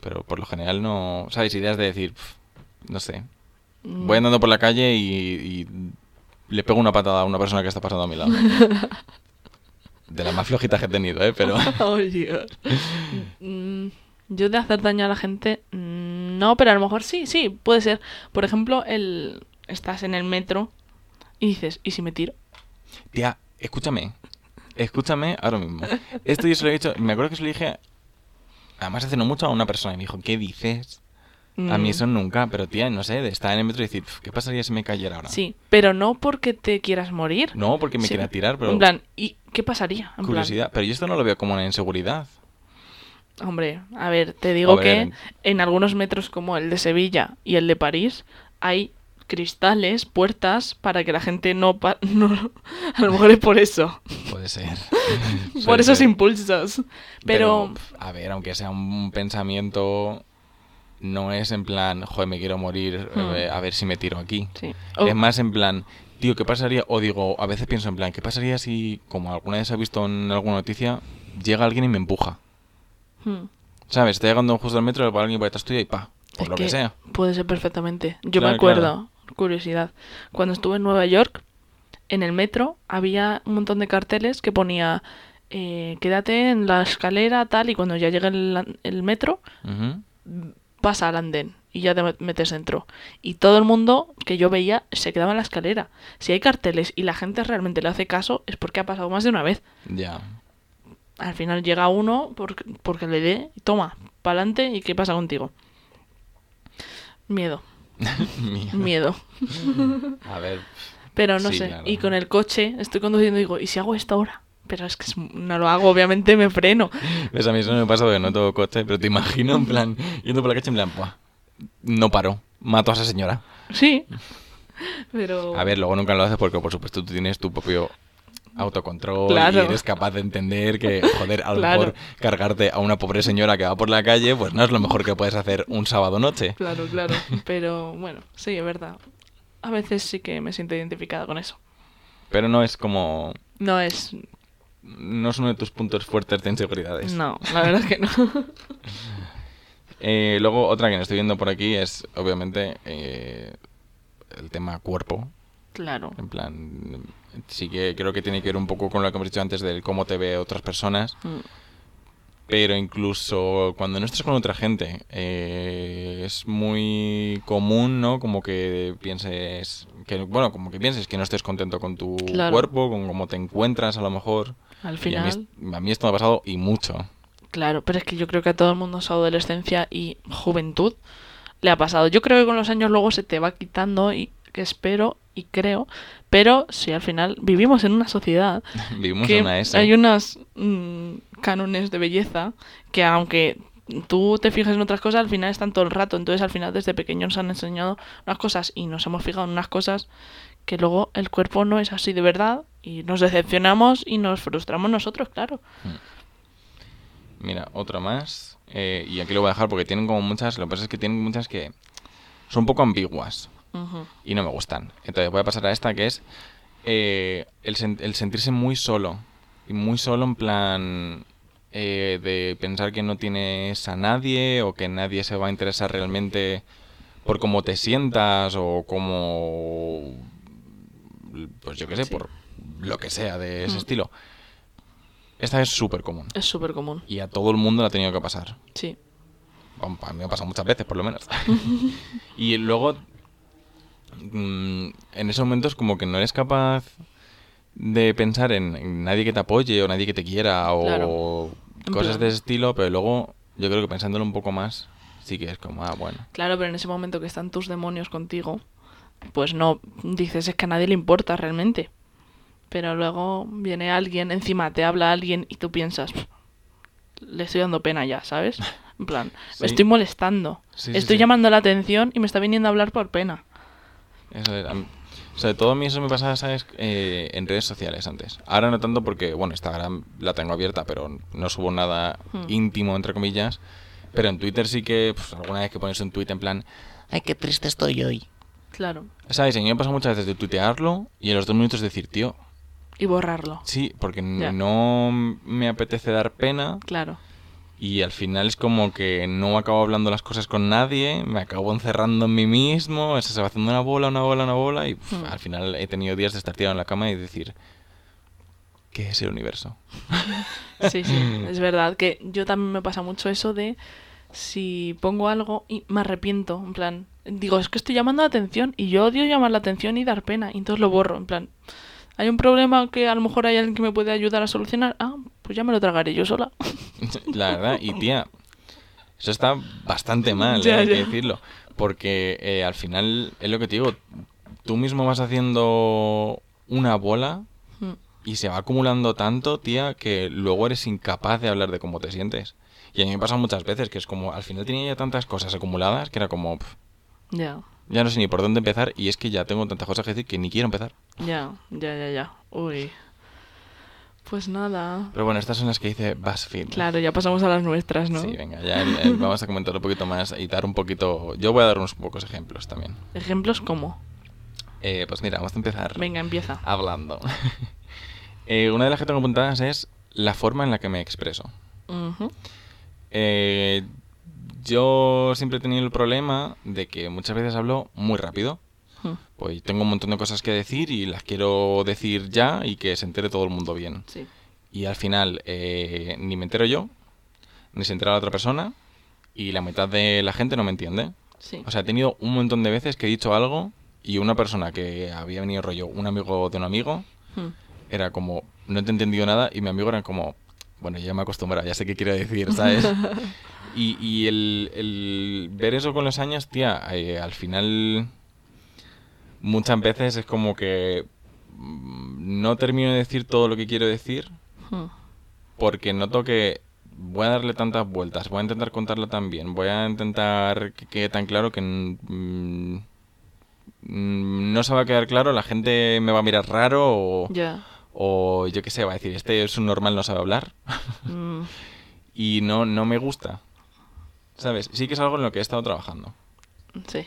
B: pero por lo general no... ¿Sabes? Ideas de decir, "Pf, no sé.
A: Mm.
B: Voy andando por la calle y, y le pego una patada a una persona que está pasando a mi lado. De las más flojitas que he tenido, ¿eh? Pero...
A: Oh, Dios. Mm, Yo de hacer daño a la gente, mm, no, pero a lo mejor sí, sí, puede ser. Por ejemplo, el estás en el metro y dices, ¿y si me tiro?
B: Tía, escúchame. Escúchame ahora mismo. Esto yo se lo he dicho... Me acuerdo que se lo dije... Además hace no mucho a una persona y me dijo, ¿qué dices? A mí
A: Mm,
B: eso nunca, pero tía, no sé, de estar en el metro y decir, "Pf, ¿qué pasaría si me cayera ahora?
A: Sí, pero no porque te quieras morir.
B: No, porque me
A: Sí.
B: quiera tirar, pero
A: En plan, ¿y qué pasaría? En plan,
B: curiosidad. Pero yo esto no lo veo como una inseguridad.
A: Hombre, a ver, te digo que en algunos metros como el de Sevilla y el de París hay cristales, puertas para que la gente no, pa- no a lo mejor es por eso,
B: Puede ser.
A: por
B: Puede
A: esos
B: ser.
A: impulsos. Pero,
B: a ver, aunque sea un pensamiento, no es en plan, joder, me quiero morir,
A: Hmm.
B: eh, a ver si me tiro aquí.
A: sí.
B: Es más en plan, tío, ¿qué pasaría? O digo, a veces pienso en plan, ¿qué pasaría si, como alguna vez he visto en alguna noticia, llega alguien y me empuja?
A: Hmm.
B: ¿Sabes? Está llegando justo al metro, va alguien por detrás tuya y pa, por
A: Es
B: lo que, sea.
A: Puede ser perfectamente. Yo
B: Claro,
A: me acuerdo,
B: claro.
A: curiosidad, cuando estuve en Nueva York, en el metro había un montón de carteles que ponía eh, quédate en la escalera tal y cuando ya llegue el, el metro pasa al andén y ya te met- metes dentro. Y todo el mundo que yo veía se quedaba en la escalera. Si hay carteles y la gente realmente le hace caso es porque ha pasado más de una vez.
B: Ya.
A: Al final llega uno porque, porque le dé toma, pa'lante y ¿qué pasa contigo? Miedo,
B: Miedo.
A: miedo.
B: A ver,
A: Pero no
B: Sí,
A: sé.
B: claro.
A: Y con el coche estoy conduciendo y digo, ¿y si hago esto ahora? Pero es que no lo hago, obviamente me freno.
B: ves, a mí eso no me pasa porque no tengo coche, pero te imagino en plan, yendo por la calle en plan, "Buah, no paro, mato a esa señora.
A: Sí. Pero...
B: A ver, luego nunca lo haces porque, por supuesto, tú tienes tu propio autocontrol
A: Claro.
B: y eres capaz de entender que, joder, a lo
A: Claro.
B: mejor cargarte a una pobre señora que va por la calle, pues no es lo mejor que puedes hacer un sábado noche.
A: Claro, claro. Pero bueno, sí, es verdad. A veces sí que me siento identificada con eso.
B: Pero no es como...
A: No es...
B: No es uno de tus puntos fuertes de inseguridades.
A: No, la verdad es que no.
B: Eh, luego, otra que no estoy viendo por aquí es, obviamente, eh, el tema cuerpo.
A: Claro.
B: En plan, sí que creo que tiene que ver un poco con lo que hemos dicho antes del cómo te ve otras personas.
A: Mm,
B: Pero incluso cuando no estás con otra gente, eh, es muy común, ¿no? Como que pienses, que, bueno, como que pienses que no estés contento con tu
A: Claro.
B: cuerpo, con cómo te encuentras a lo mejor.
A: Al
B: Y a,
A: final...
B: mí, a mí esto me ha pasado y mucho.
A: Claro, pero es que yo creo que a todo el mundo en su adolescencia y juventud le ha pasado. Yo creo que con los años luego se te va quitando y que espero y creo, pero si al final vivimos en una sociedad
B: Vivimos
A: que
B: en una S.
A: hay unos mm, cánones de belleza que aunque tú te fijes en otras cosas, al final están todo el rato. Entonces al final desde pequeños nos han enseñado unas cosas y nos hemos fijado en unas cosas que luego el cuerpo no es así de verdad y nos decepcionamos y nos frustramos nosotros, claro.
B: Mira, otra más. eh, y aquí lo voy a dejar porque tienen como muchas. Lo que pasa es que tienen muchas que son un poco ambiguas Y no me gustan. Entonces voy a pasar a esta que es eh, el, sen- el sentirse muy solo. Y muy solo en plan eh, de pensar que no tienes a nadie o que nadie se va a interesar realmente por cómo te sientas o cómo... Pues yo qué sé,
A: Sí.
B: por lo que sea de ese
A: Mm.
B: estilo. Esta es súper común.
A: Es súper común,
B: Y a todo el mundo le ha tenido que pasar.
A: sí.
B: A mí me ha pasado muchas veces, por lo menos. y luego, mm, en esos momentos, como que no eres capaz de pensar en, en nadie que te apoye o nadie que te quiera o
A: Claro.
B: Cosas de ese estilo, pero luego yo creo que pensándolo un poco más, sí que es como, ah, bueno.
A: Claro, pero en ese momento que están tus demonios contigo, pues no dices es que a nadie le importa realmente. Pero luego viene alguien, encima te habla alguien y tú piensas, "Pff, le estoy dando pena ya, ¿sabes? En plan,
B: Sí.
A: me estoy molestando.
B: Sí,
A: estoy
B: sí.
A: llamando la atención y me está viniendo a hablar por pena.
B: Eso es, sobre todo a mí eso me pasaba, ¿sabes? Eh, en redes sociales antes. Ahora no tanto porque, bueno, Instagram la tengo abierta, pero no subo nada
A: Hmm.
B: íntimo, entre comillas. Pero en Twitter sí que, pues, alguna vez que pones un tweet en plan, ay, qué triste estoy hoy.
A: Claro.
B: ¿Sabes? A mí me pasa muchas veces de tuitearlo y en los dos minutos decir, tío,
A: Y borrarlo.
B: sí, porque no me apetece dar pena
A: Claro.
B: Y al final es como que no acabo hablando las cosas con nadie, me acabo encerrando en mí mismo, se va haciendo una bola, una bola, una bola y
A: Hmm.
B: al final he tenido días de estar tirado en la cama y decir, ¿qué es el universo?
A: Sí, sí. es verdad que yo también me pasa mucho eso de si pongo algo y me arrepiento, en plan, digo, es que estoy llamando la atención y yo odio llamar la atención y dar pena, y entonces lo borro, en plan, hay un problema que a lo mejor hay alguien que me puede ayudar a solucionar, ah, pues ya me lo tragaré yo sola.
B: la verdad, y tía, eso está bastante mal,
A: Ya,
B: ¿eh? hay que decirlo, porque eh, al final es lo que te digo, tú mismo vas haciendo una bola
A: Mm,
B: Y se va acumulando tanto, tía, que luego eres incapaz de hablar de cómo te sientes. Y a mí me pasa muchas veces que es como, al final tenía ya tantas cosas acumuladas que era como, pf,
A: Ya,
B: ya no sé ni por dónde empezar y es que ya tengo tantas cosas que decir que ni quiero empezar.
A: ya, ya, ya, ya. Uy. Pues nada.
B: Pero bueno, estas son las que dice BuzzFeed.
A: Claro, ya pasamos a las nuestras, ¿no?
B: Sí, venga, ya vamos a comentar un poquito más y dar un poquito... Yo voy a dar unos pocos ejemplos también.
A: Ejemplos como.
B: Eh, pues mira, vamos a empezar
A: Venga, empieza.
B: hablando. Eh, una de las que tengo apuntadas es la forma en la que me expreso. Eh, yo siempre he tenido el problema de que muchas veces hablo muy rápido. Pues tengo un montón de cosas que decir y las quiero decir ya y que se entere todo el mundo bien.
A: Sí.
B: Y al final eh, ni me entero yo, ni se entera la otra persona y la mitad de la gente no me entiende.
A: Sí.
B: O sea, he tenido un montón de veces que he dicho algo y una persona que había venido rollo, un amigo de un amigo,
A: Mm,
B: era como, no te he entendido nada y mi amigo era como, bueno, ya me acostumbrado, ya sé qué quiero decir, ¿sabes? y y el, el ver eso con los años, tía, eh, al final muchas veces es como que mm, no termino de decir todo lo que quiero decir
A: mm.
B: porque noto que voy a darle tantas vueltas, voy a intentar contarlo tan bien, voy a intentar que quede tan claro que mm, no se va a quedar claro, la gente me va a mirar raro o, o yo qué sé, va a decir, este es un normal, no sabe hablar
A: Mm,
B: y no, no me gusta. ¿Sabes? Sí que es algo en lo que he estado trabajando.
A: sí.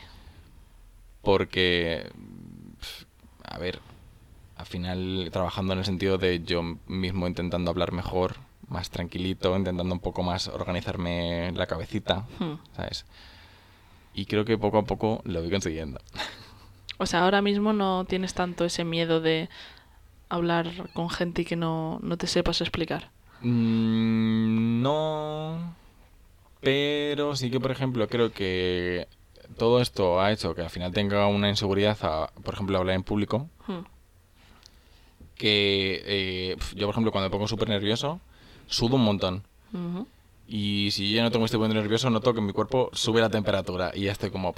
B: Porque, a ver, al final trabajando en el sentido de yo mismo intentando hablar mejor, más tranquilito, intentando un poco más organizarme la cabecita,
A: Mm.
B: ¿sabes? Y creo que poco a poco lo voy consiguiendo.
A: O sea, ahora mismo no tienes tanto ese miedo de hablar con gente y que no, no te sepas explicar.
B: Mm, no, pero sí que, por ejemplo, creo que todo esto ha hecho que al final tenga una inseguridad a, por ejemplo, hablar en público.
A: Mm,
B: que eh, yo, por ejemplo, cuando me pongo súper nervioso, sudo un montón. Y si yo no tengo este poniendo nervioso, noto que mi cuerpo sube la temperatura y ya estoy como,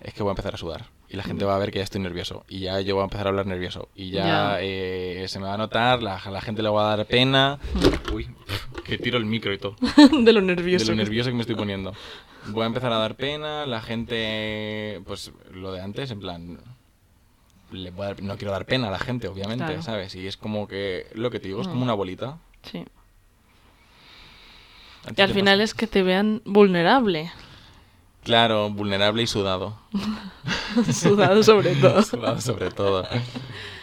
B: es que voy a empezar a sudar. Y la gente va a ver que ya estoy nervioso. Y ya yo voy a empezar a hablar nervioso. Y ya
A: Ya.
B: eh, se me va a notar, la, la gente le va a dar pena. Uy, que tiro el micro y todo.
A: de lo nervioso.
B: De lo nervioso que me estoy poniendo. Voy a empezar a dar pena, la gente, pues lo de antes, en plan, le voy a dar- no quiero dar pena a la gente, obviamente,
A: Claro.
B: ¿sabes? Y es como que, lo que te digo, es como
A: Mm.
B: una bolita.
A: Sí.
B: ¿A ti
A: Y al final
B: pasa?
A: es que te vean vulnerable.
B: Claro, vulnerable y sudado.
A: Sudado sobre todo.
B: sudado sobre todo.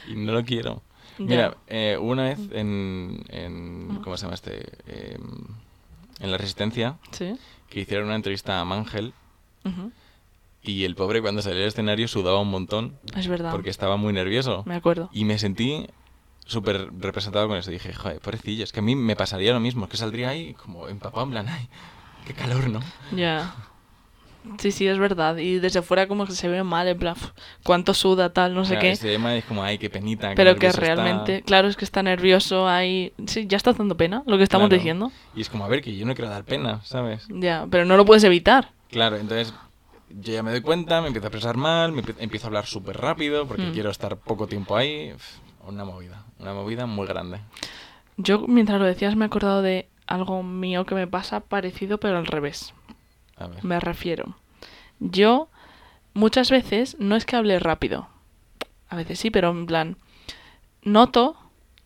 B: Y no lo quiero.
A: Ya.
B: Mira, eh, una vez en, en, ¿cómo se llama este? Em, en La Resistencia,
A: Sí.
B: que hicieron una entrevista a Mangel
A: ujú.
B: y el pobre cuando salió al escenario sudaba un montón
A: Es verdad.
B: porque estaba muy nervioso.
A: Me acuerdo.
B: Y me sentí súper representado con eso. Dije, joder, pobrecillo, es que a mí me pasaría lo mismo, es que saldría ahí como empapado en plan, ay, qué calor, ¿no?
A: Ya. Sí, sí, es verdad. Y desde fuera como que se ve mal, en plan, "Uf, cuánto suda, tal, no sé
B: Claro,
A: qué.
B: ese tema es como, ay, qué penita. qué
A: Pero que
B: nervioso está".
A: realmente, claro, es que está nervioso ahí. Sí, ya está dando pena lo que estamos
B: Claro.
A: diciendo.
B: Y es como, a ver, que yo no quiero dar pena, ¿sabes?
A: Ya, pero no lo puedes evitar.
B: Claro, entonces yo ya me doy cuenta, me empiezo a expresar mal, me empie- empiezo a hablar súper rápido porque
A: Mm.
B: quiero estar poco tiempo ahí. Una movida, una movida muy grande.
A: Yo, mientras lo decías, me he acordado de algo mío que me pasa parecido, pero al revés.
B: A ver.
A: Me refiero. Yo, muchas veces, no es que hable rápido, a veces sí, pero en plan, noto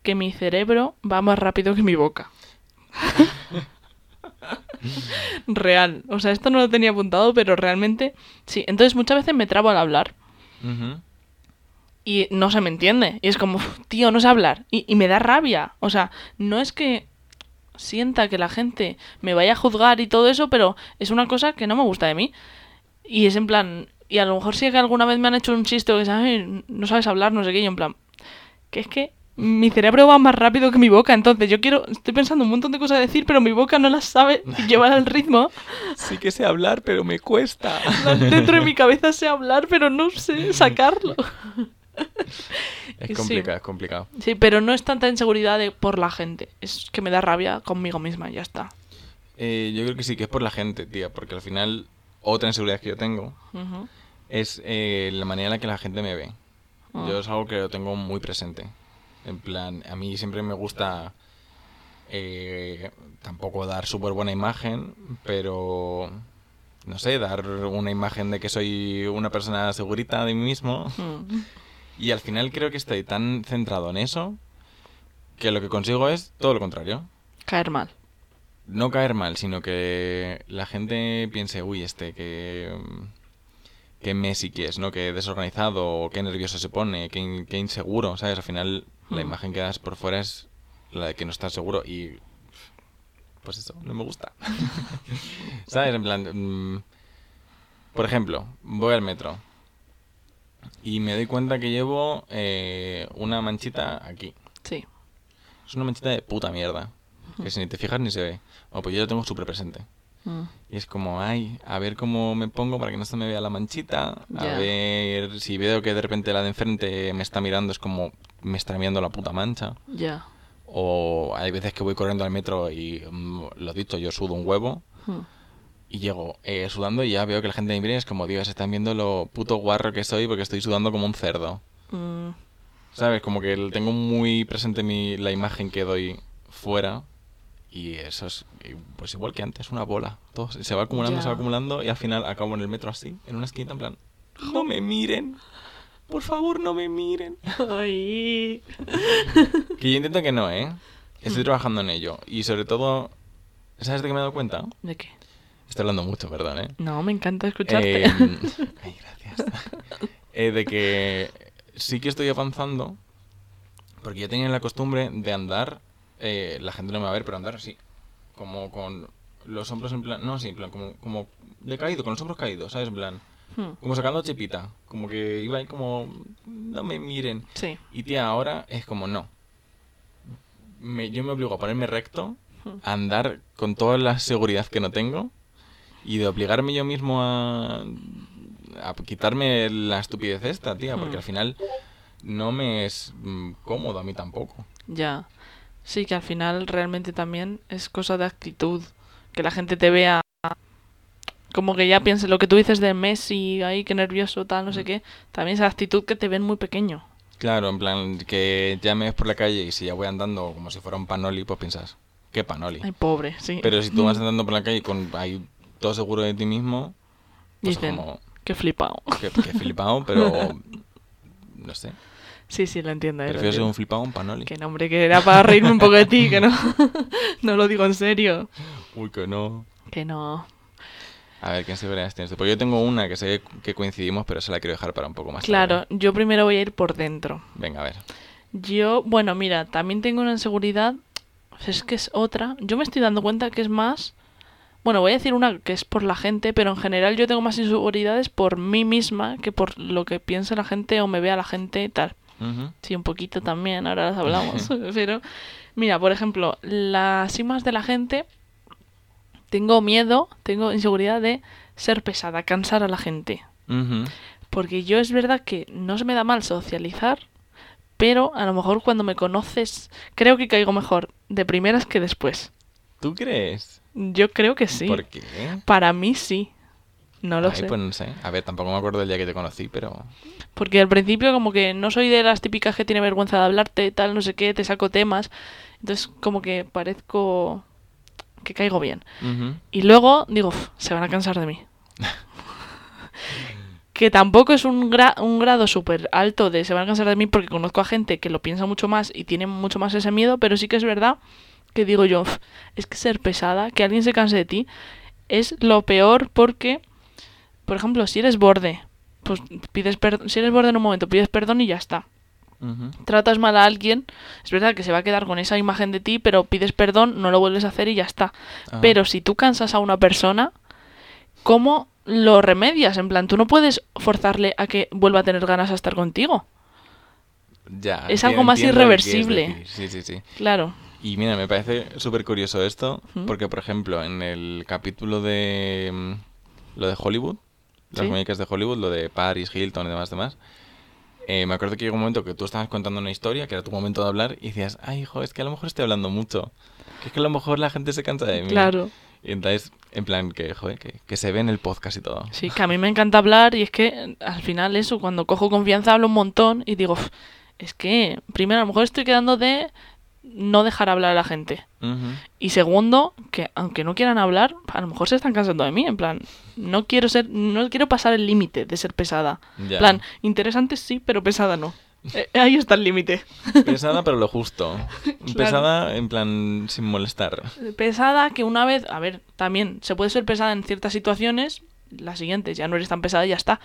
A: que mi cerebro va más rápido que mi boca. Real. O sea, esto no lo tenía apuntado, pero realmente sí. Entonces muchas veces me trabo al hablar y no se me entiende. Y es como, "Uf, tío, no sé hablar. Y, y me da rabia. O sea, no es que sienta que la gente me vaya a juzgar y todo eso, pero es una cosa que no me gusta de mí. Y es en plan, y a lo mejor sí que alguna vez me han hecho un chiste o que ¿sabes? no sabes hablar, no sé qué, y yo en plan, que es que mi cerebro va más rápido que mi boca, entonces yo quiero, estoy pensando un montón de cosas a decir, pero mi boca no las sabe llevar al ritmo.
B: Sí que sé hablar, pero me cuesta.
A: Dentro de mi cabeza sé hablar, pero no sé sacarlo.
B: Es
A: Sí.
B: complicado, es complicado.
A: Sí, pero no es tanta inseguridad de por la gente, es que me da rabia conmigo misma, y ya está.
B: Eh, yo creo que sí, que es por la gente, tía, porque al final otra inseguridad que yo tengo es eh, la manera en la que la gente me ve.
A: Ah.
B: Yo es algo que lo tengo muy presente. En plan, a mí siempre me gusta eh, tampoco dar súper buena imagen, pero no sé, dar una imagen de que soy una persona segurita de mí mismo.
A: Mm.
B: Y al final creo que estoy tan centrado en eso que lo que consigo es todo lo contrario.
A: Caer mal.
B: No caer mal, sino que la gente piense, uy, este, que. que Messi que es, ¿no? Que desorganizado, o qué nervioso se pone, qué, in- qué inseguro, ¿sabes? Al final, la
A: Hmm.
B: imagen que das por fuera es la de que no estás seguro y. Pues eso, no me gusta. ¿Sabes? En plan. mm, por ejemplo, voy al metro y me doy cuenta que llevo eh, una manchita aquí.
A: Sí.
B: Es una manchita de puta mierda. Que si ni te fijas ni se ve. Bueno, pues yo lo tengo súper presente.
A: Mm.
B: Y es como, ay, a ver cómo me pongo para que no se me vea la manchita. A
A: Ya.
B: ver si veo que de repente la de enfrente me está mirando, es como me está mirando la puta mancha.
A: Ya.
B: O hay veces que voy corriendo al metro y, mm, lo dicho, yo sudo un huevo.
A: Mm.
B: Y llego eh, sudando y ya veo que la gente me mira y es como, Dios, están viendo lo puto guarro que soy porque estoy sudando como un cerdo.
A: Mm.
B: ¿Sabes? Como que tengo muy presente mi, la imagen que doy fuera. Y eso es pues igual que antes, una bola. Todo se va acumulando, se va acumulando y al final acabo en el metro así, en una esquina en plan, no me miren. Por favor, no me miren.
A: Ay.
B: Que yo intento que no, ¿eh? Estoy trabajando en ello. Y sobre todo, ¿sabes de qué me he dado cuenta?
A: ¿De qué?
B: Estoy hablando mucho, perdón, ¿eh?
A: No, me encanta escucharte.
B: Eh, ay, gracias. Eh, de que sí que estoy avanzando, porque yo tenía la costumbre de andar, eh, la gente no me va a ver, pero andar así, como con los hombros en plan, no, sí, en plan, como, como decaído, con los hombros caídos, ¿sabes? En plan,
A: Hmm.
B: como sacando chepita, como que iba ahí como, no me miren.
A: Sí.
B: Y tía, ahora es como, no. Me- yo me obligo a ponerme recto, a andar con toda la seguridad que no tengo y de obligarme yo mismo a, a quitarme la estupidez esta, tía, porque al final no me es mm, cómodo a mí tampoco.
A: Ya. Sí, que al final realmente también es cosa de actitud. Que la gente te vea como que ya piense lo que tú dices de Messi, ahí, que nervioso, tal, no sé
B: Mm.
A: qué. También esa actitud que te ven muy pequeño.
B: Claro, en plan, que ya me ves por la calle y si ya voy andando como si fuera un panoli, pues piensas, ¿qué panoli?
A: Ay, pobre, sí.
B: Pero si tú vas andando por la calle con ahí todo seguro de ti mismo, pues
A: Dicen,
B: como,
A: qué flipado.
B: que, que flipado, pero no sé.
A: Sí, sí, lo entiendo. eh, lo
B: Prefiero ser un flipado un panoli.
A: Que no, hombre, que era para reírme un poco de ti, que no. no lo digo en serio.
B: Uy, que no.
A: Que no.
B: A ver, ¿qué inseguridades tienes? Porque yo tengo una que sé que coincidimos, pero esa la quiero dejar para un poco más
A: Claro,
B: tarde.
A: yo primero voy a ir por dentro.
B: Venga, a ver.
A: Yo, bueno, mira, también tengo una inseguridad. Es que es otra. Yo me estoy dando cuenta que es más. Bueno, voy a decir una que es por la gente, pero en general yo tengo más inseguridades por mí misma que por lo que piensa la gente o me vea la gente y tal. Sí, un poquito también, ahora las hablamos. pero, mira, por ejemplo, las cimas de la gente. Tengo miedo, tengo inseguridad de ser pesada, cansar a la gente. Porque yo es verdad que no se me da mal socializar, pero a lo mejor cuando me conoces, creo que caigo mejor de primeras que después.
B: ¿Tú crees?
A: Yo creo que sí.
B: ¿Por qué?
A: Para mí sí. No lo
B: Ay,
A: sé.
B: pues no sé. A ver, tampoco me acuerdo del día que te conocí, pero...
A: Porque al principio como que no soy de las típicas que tiene vergüenza de hablarte, tal, no sé qué, te saco temas. Entonces como que parezco que caigo bien. Y luego digo, "Uf, se van a cansar de mí. que tampoco es un, gra- un grado súper alto de se van a cansar de mí porque conozco a gente que lo piensa mucho más y tiene mucho más ese miedo, pero sí que es verdad que digo yo, "Uf, es que ser pesada, que alguien se canse de ti, es lo peor porque, por ejemplo, si eres borde, pues pides perdón, si eres borde en un momento, pides perdón y ya está. Tratas mal a alguien, es verdad que se va a quedar con esa imagen de ti, pero pides perdón, no lo vuelves a hacer y ya está.
B: Ajá.
A: Pero si tú cansas a una persona, ¿cómo lo remedias? En plan, tú no puedes forzarle a que vuelva a tener ganas a estar contigo.
B: Ya,
A: es algo más irreversible.
B: Sí, sí, sí.
A: Claro.
B: Y mira, me parece súper curioso esto, porque por ejemplo, en el capítulo de mm, lo de Hollywood, las muñecas de Hollywood, lo de Paris, Hilton y demás, demás, eh, me acuerdo que llegó un momento que tú estabas contando una historia, que era tu momento de hablar, y decías, ay, hijo, es que a lo mejor estoy hablando mucho, que es que a lo mejor la gente se cansa de mí.
A: Claro.
B: Y entonces, en plan, que, joder, que, que se ve en el podcast y todo.
A: Sí, que a mí me encanta hablar y es que al final eso, cuando cojo confianza hablo un montón y digo, "Uf, es que primero a lo mejor estoy quedando de no dejar hablar a la gente. Y segundo, que aunque no quieran hablar, a lo mejor se están cansando de mí. En plan, no quiero ser, no quiero pasar el límite de ser pesada. En plan, interesante sí, pero pesada no. Eh, ahí está el límite.
B: Pesada, pero lo justo. Pesada, en plan, sin molestar.
A: Pesada que una vez, a ver, también se puede ser pesada en ciertas situaciones, las siguientes ya no eres tan pesada y ya está.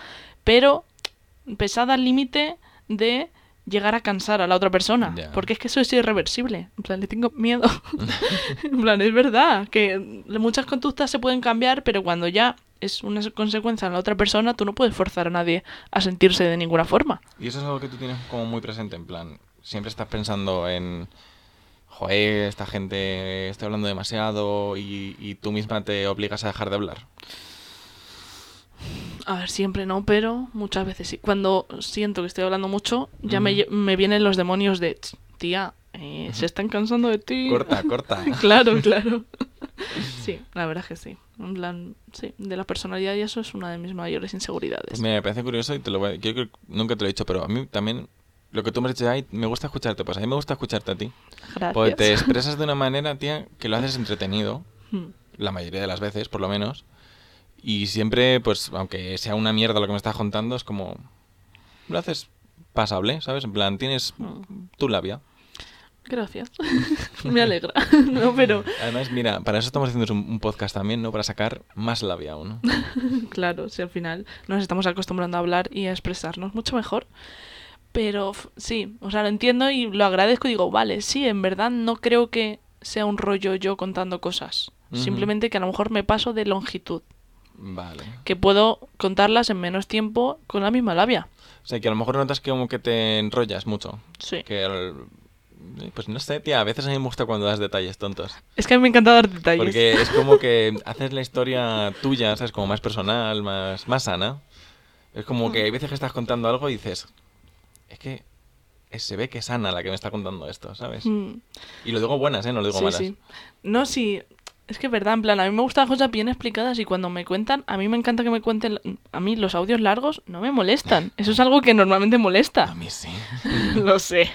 A: Pero pesada al límite de llegar a cansar a la otra persona. Porque es que eso es irreversible. En plan, le tengo miedo. en plan, es verdad que muchas conductas se pueden cambiar, pero cuando ya es una consecuencia en la otra persona, tú no puedes forzar a nadie a sentirse de ninguna forma.
B: Y eso es algo que tú tienes como muy presente, en plan, siempre estás pensando en, joder, esta gente está hablando demasiado y, y tú misma te obligas a dejar de hablar.
A: A ver, siempre no, pero muchas veces sí. Cuando siento que estoy hablando mucho, ya me, me vienen los demonios de, "Ch, tía, eh, se están cansando de ti.
B: Corta, corta.
A: claro, claro. sí, la verdad es que sí. En plan, sí, de la personalidad y eso es una de mis mayores inseguridades.
B: Pues mira, me parece curioso y te lo voy a... Yo creo que nunca te lo he dicho, pero a mí también lo que tú me has dicho, ay, me gusta escucharte, pues a mí me gusta escucharte a ti.
A: Gracias.
B: Porque te expresas de una manera, tía, que lo haces entretenido, la mayoría de las veces, por lo menos. Y siempre, pues, aunque sea una mierda lo que me estás contando, es como... Lo haces pasable, ¿sabes? En plan, tienes tu labia.
A: Gracias. me alegra. no, pero
B: Además, mira, para eso estamos haciendo un, un podcast también, ¿no? Para sacar más labia aún. ¿no?
A: claro, si al final nos estamos acostumbrando a hablar y a expresarnos mucho mejor. Pero sí, o sea, lo entiendo y lo agradezco y digo, vale, sí, en verdad no creo que sea un rollo yo contando cosas. Simplemente que a lo mejor me paso de longitud,
B: Vale.
A: que puedo contarlas en menos tiempo con la misma labia.
B: O sea, que a lo mejor notas que como que te enrollas mucho.
A: Sí.
B: Que... al- Pues no sé, tía, a veces a mí me gusta cuando das detalles tontos.
A: Es que a mí me encanta dar detalles.
B: Porque es como que haces la historia tuya, ¿sabes? Como más personal, más, más sana. Es como que hay veces que estás contando algo y dices, es que se ve que es sana la que me está contando esto, ¿sabes?
A: Mm,
B: Y lo digo buenas, ¿eh? No lo digo
A: sí,
B: malas.
A: sí. No, sí. Es que es verdad, en plan, a mí me gustan las cosas bien explicadas y cuando me cuentan, a mí me encanta que me cuenten, a mí los audios largos no me molestan. Eso es algo que normalmente
B: A
A: molesta.
B: mí sí.
A: Lo sé.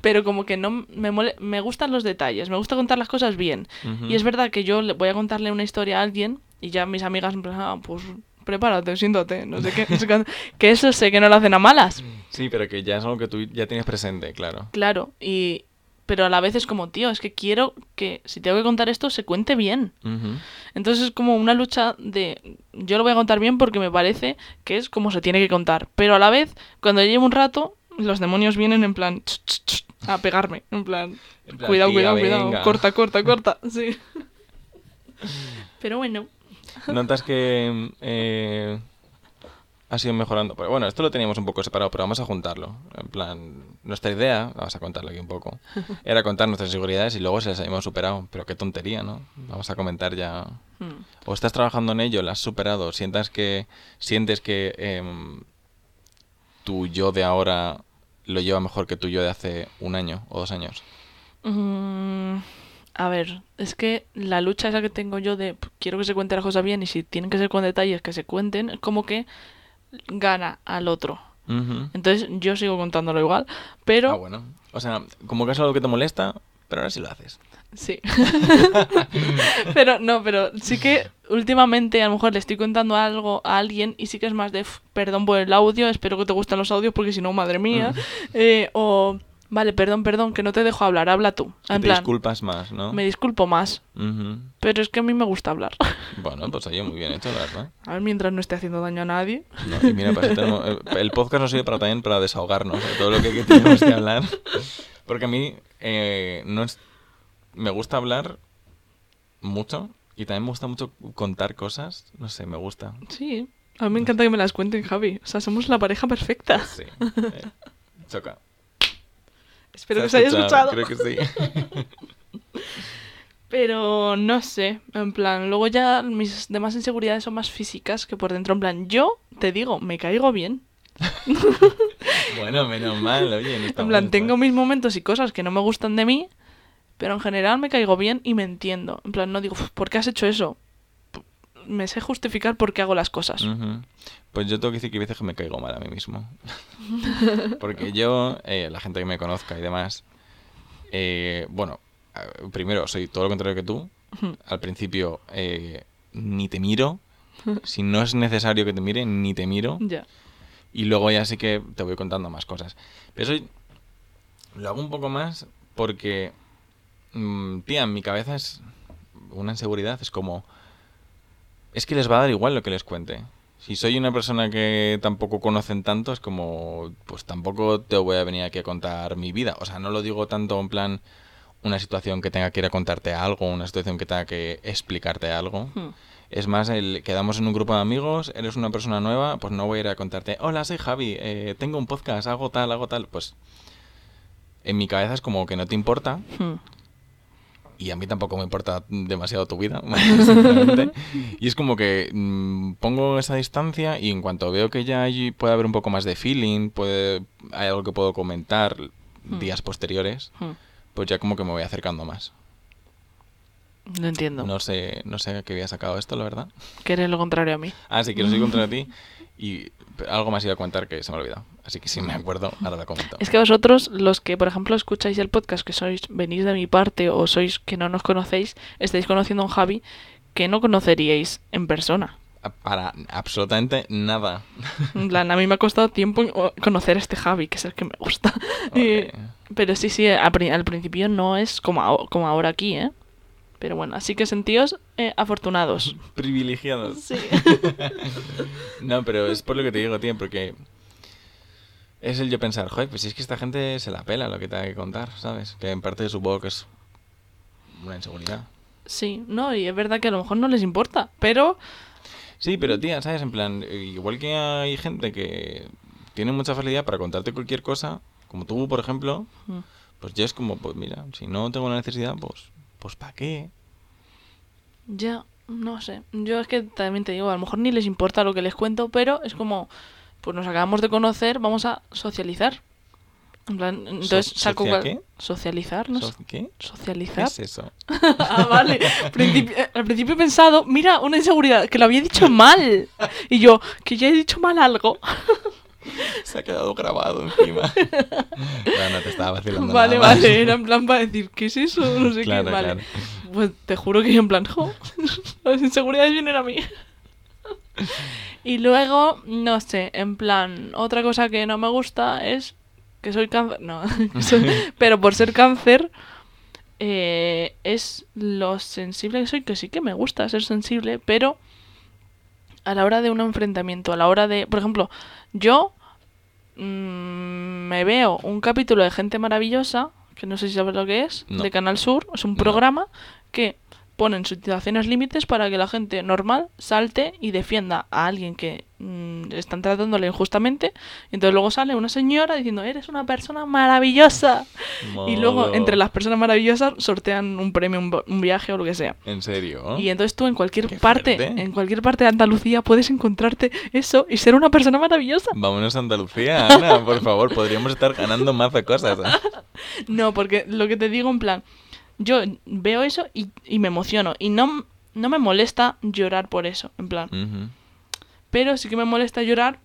A: Pero como que no me, mole- me gustan los detalles, me gusta contar las cosas bien. Y es verdad que yo le voy a contarle una historia a alguien y ya mis amigas "Ah, pues prepárate, siéntate, no sé qué, no sé cuánto". que eso sé que no lo hacen a malas.
B: Sí, pero que ya es algo que tú ya tienes presente, claro.
A: Claro, y pero a la vez es como, tío, es que quiero que si tengo que contar esto se cuente bien. Entonces es como una lucha de yo lo voy a contar bien porque me parece que es como se tiene que contar, pero a la vez cuando llevo un rato los demonios vienen en plan ch, ch, ch, a pegarme, en plan,
B: En plan,
A: cuidado,
B: tía,
A: cuidado, cuidado, corta, corta, corta, sí. Pero bueno,
B: Notas que eh, has ido mejorando. Pero bueno, esto lo teníamos un poco separado, pero vamos a juntarlo. En plan, nuestra idea, vamos a contarlo aquí un poco, era contar nuestras inseguridades y luego se las habíamos superado. Pero qué tontería, ¿no? Vamos a comentar ya.
A: hmm,
B: O estás trabajando en ello, lo has superado, sientas que, sientes que em, tu yo de ahora lo lleva mejor que tu yo de hace un año o dos años.
A: Mm, a ver, es que la lucha esa que tengo yo de quiero que se cuente las cosas bien y si tienen que ser con detalles que se cuenten, es como que gana al otro. Entonces yo sigo contándolo igual, pero
B: Ah, bueno. O sea, como que es algo que te molesta, pero ahora sí lo haces.
A: sí. pero no, pero sí que últimamente a lo mejor le estoy contando algo a alguien y sí que es más de "Uf, perdón por el audio, espero que te gusten los audios porque si no, madre mía. Eh, o vale, perdón, perdón, que no te dejo hablar, habla tú. En
B: te
A: plan,
B: disculpas más, ¿no?
A: me disculpo más, pero es que a mí me gusta hablar.
B: Bueno, pues oye, muy bien hecho, la verdad.
A: A ver, mientras no esté haciendo daño a nadie.
B: No, y mira, para eso tenemos- eh, el podcast nos sirve para, también para desahogarnos de todo lo que, que tenemos que hablar. Porque a mí eh, no es, me gusta hablar mucho y también me gusta mucho contar cosas. No sé, me gusta.
A: Sí, a mí me encanta que me las cuenten, Javi. O sea, somos la pareja perfecta.
B: Sí. eh, choca.
A: Espero que
B: ¿Se
A: se
B: ha
A: haya escuchado.
B: Creo que sí.
A: Pero no sé, en plan, luego ya mis demás inseguridades son más físicas que por dentro. En plan, yo te digo, me caigo bien.
B: Bueno, menos mal, oye. no
A: En plan, tengo
B: mal.
A: mis momentos y cosas que no me gustan de mí, pero en general me caigo bien y me entiendo. En plan, no digo, "Uf, ¿por qué has hecho eso? Me sé justificar por qué hago las cosas.
B: Pues yo tengo que decir que hay veces que me caigo mal a mí mismo. Porque yo, eh, la gente que me conozca y demás, eh, bueno, primero soy todo lo contrario que tú. Al principio eh, ni te miro. Si no es necesario que te mire, ni te miro.
A: Ya.
B: Y luego ya sí que te voy contando más cosas. Pero eso lo hago un poco más porque, mm, tía, en mi cabeza es una inseguridad. Es como, es que les va a dar igual lo que les cuente. Si soy una persona que tampoco conocen tanto, es como, pues tampoco te voy a venir aquí a contar mi vida. O sea, no lo digo tanto en plan una situación que tenga que ir a contarte algo, una situación que tenga que explicarte algo.
A: Hmm.
B: Es más, el quedamos en un grupo de amigos, eres una persona nueva, pues no voy a ir a contarte, hola, soy Javi, eh, tengo un podcast, hago tal, hago tal. Pues en mi cabeza es como que no te importa
A: Hmm.
B: Y a mí tampoco me importa demasiado tu vida, sinceramente. Y es como que mm, pongo esa distancia y en cuanto veo que ya puede haber un poco más de feeling, puede, hay algo que puedo comentar
A: Hmm.
B: días posteriores,
A: Hmm.
B: pues ya como que me voy acercando más.
A: Lo entiendo.
B: No sé, no sé a qué había sacado esto, la verdad.
A: Que eres lo contrario a mí.
B: Ah, sí, que lo soy contra ti. Y algo más iba a contar que se me ha olvidado. Así que si me acuerdo, ahora lo comento.
A: Es que vosotros, los que por ejemplo escucháis el podcast, que sois, venís de mi parte o sois que no nos conocéis, estáis conociendo a un Javi que no conoceríais en persona.
B: Para absolutamente nada.
A: En plan, a mí me ha costado tiempo conocer a este Javi, que es el que me gusta. Y- pero sí, sí, al, pri- al principio no es como, como ahora aquí, ¿eh? Pero bueno, así que sentíos eh, afortunados.
B: Privilegiados.
A: Sí.
B: No, pero es por lo que te digo, tío, porque es el yo pensar, joder, pues si es que esta gente se la pela lo que te hay que contar, ¿sabes? Que en parte supongo que es una inseguridad.
A: Sí, no, y es verdad que a lo mejor no les importa, pero
B: Sí, pero tía, ¿sabes? En plan, igual que hay gente que tiene mucha facilidad para contarte cualquier cosa, como tú, por ejemplo,
A: Mm.
B: pues yo es como, pues mira, si no tengo la necesidad, pues, pues ¿para qué?
A: ya, no sé. Yo es que también te digo, a lo mejor ni les importa lo que les cuento, pero es como, pues nos acabamos de conocer, vamos a socializar. En plan, entonces
B: So-
A: saco...
B: ¿socia
A: cual-
B: qué?
A: Socializar, ¿no?
B: So- ¿Qué? ¿Qué
A: Socializar.
B: es eso?
A: ah, vale. Principi- eh, al principio he pensado, mira, una inseguridad, que lo había dicho mal. Y yo, que ya he dicho mal algo.
B: Se ha quedado grabado encima. no, no te estaba vacilando.
A: Vale,
B: nada más.
A: vale, era en plan para decir, ¿qué es eso? No sé
B: Claro,
A: qué, vale.
B: claro.
A: Pues te juro que en plan, jo, las inseguridades vienen a mí. y luego, no sé, en plan, otra cosa que no me gusta es que soy cáncer. No, soy- pero por ser cáncer, eh, es lo sensible que soy, que sí que me gusta ser sensible, pero a la hora de un enfrentamiento, a la hora de, por ejemplo, yo mm, me veo un capítulo de Gente Maravillosa, que no sé si sabes lo que es,
B: No.
A: de Canal Sur, es un
B: No.
A: programa que ponen situaciones límites para que la gente normal salte y defienda a alguien que mm, están tratándole injustamente. Y entonces luego sale una señora diciendo, eres una persona maravillosa. Y luego entre las personas maravillosas sortean un premio, un, un viaje o lo que sea.
B: ¿En serio?
A: Y entonces tú en cualquier
B: Qué
A: parte,
B: fuerte.
A: en cualquier parte de Andalucía puedes encontrarte eso y ser una persona maravillosa.
B: Vámonos a Andalucía, Ana, por favor. Podríamos estar ganando mazo cosas. ¿eh?
A: No, porque lo que te digo en plan, yo veo eso y, y me emociono y no, no me molesta llorar por eso, en plan. Pero sí que me molesta llorar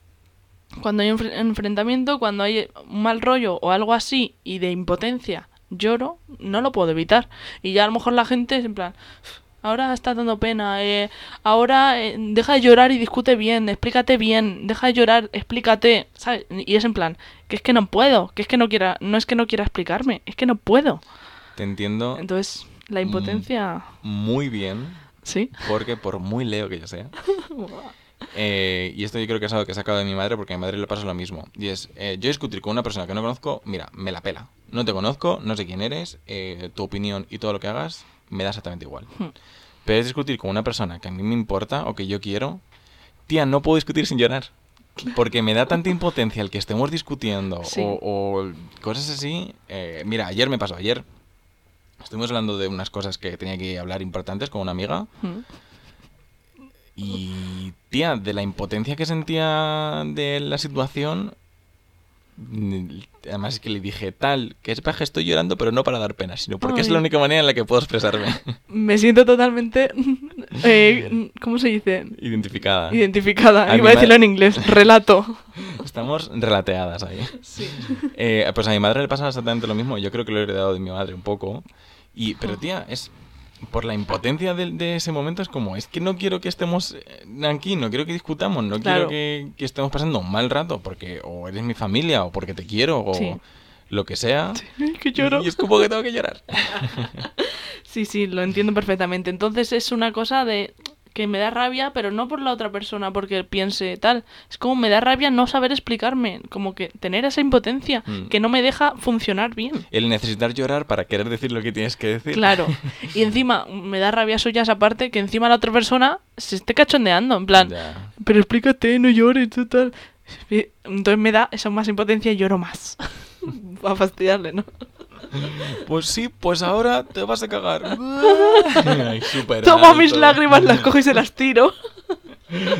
A: cuando hay un enfre- enfrentamiento, cuando hay un mal rollo o algo así y de impotencia lloro, no lo puedo evitar. Y ya a lo mejor la gente es en plan, ahora está dando pena, eh, ahora eh, deja de llorar y discute bien, explícate bien, deja de llorar, explícate, ¿sabes? Y es en plan, que es que no puedo, que es que no quiera, no es que no quiera explicarme, es que no puedo.
B: Te entiendo
A: Entonces, la impotencia,
B: muy bien,
A: sí.
B: porque por muy leo que yo sea, eh, y esto yo creo que es algo que he sacado de mi madre, porque a mi madre le pasa lo mismo. Y es, eh, yo discutir con una persona que no conozco, mira, me la pela. No te conozco, no sé quién eres, eh, tu opinión y todo lo que hagas me da exactamente igual.
A: Hmm.
B: Pero es discutir con una persona que a mí me importa o que yo quiero, tía, no puedo discutir sin llorar. Porque me da tanta impotencia el que estemos discutiendo
A: Sí.
B: o, o cosas así. Eh, mira, ayer me pasó, ayer estuvimos hablando de unas cosas que tenía que hablar importantes con una amiga.
A: Mm.
B: Y, tía, de la impotencia que sentía de la situación, además es que le dije, tal, que es que estoy llorando, pero no para dar pena, sino porque es la única manera en la que puedo expresarme.
A: Me siento totalmente, eh, ¿cómo se dice?
B: Identificada.
A: Identificada.
B: A
A: Iba a decirlo en inglés, relato.
B: Estamos relateadas ahí.
A: Sí.
B: Eh, pues a mi madre le pasa exactamente lo mismo. Yo creo que lo he heredado de mi madre un poco. Y, pero tía, es por la impotencia de, de ese momento es como, es que no quiero que estemos eh, aquí, no quiero que discutamos, no
A: Claro.
B: quiero que, que estemos pasando un mal rato porque o eres mi familia o porque te quiero o
A: Sí.
B: lo que sea.
A: que lloro.
B: Y es como que tengo que llorar.
A: Sí, sí, lo entiendo perfectamente. Entonces es una cosa de que me da rabia, pero no por la otra persona porque piense tal. Es como me da rabia no saber explicarme, como que tener esa impotencia
B: Mm.
A: que no me deja funcionar bien.
B: El necesitar llorar para querer decir lo que tienes que decir.
A: Claro. Y encima me da rabia eso ya esa parte que encima la otra persona se esté cachondeando, en plan,
B: Ya.
A: pero explícate, no llores, total. Entonces me da esa más impotencia y lloro más. a fastidiarle, ¿no?
B: Pues sí, pues ahora te vas a cagar. Ay,
A: mis lágrimas, las cojo y se las tiro.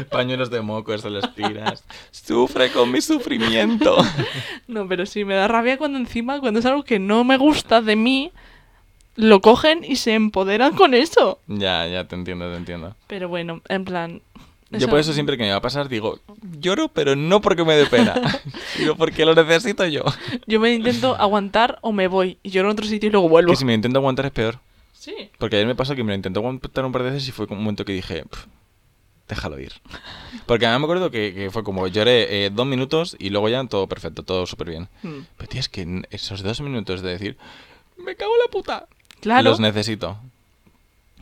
B: Pañuelos de mocos se los tiras. Sufre con mi sufrimiento.
A: No, pero sí, me da rabia cuando encima, cuando es algo que no me gusta de mí, lo cogen y se empoderan con eso.
B: ya, ya te entiendo, te entiendo.
A: Pero bueno, en plan...
B: Yo por eso siempre que me va a pasar digo, lloro, pero no porque me dé pena, sino porque lo necesito yo.
A: Yo me intento aguantar o me voy y lloro en otro sitio y luego vuelvo.
B: Que si me intento aguantar es peor.
A: Sí.
B: Porque ayer me pasó que me lo intenté aguantar un par de veces y fue un momento que dije, "Pf, déjalo ir. Porque además me acuerdo que, que fue como lloré eh, dos minutos y luego ya todo perfecto, todo súper bien.
A: Mm.
B: Pero tío, es que esos dos minutos de decir, me cago en la puta,
A: Claro.
B: los necesito.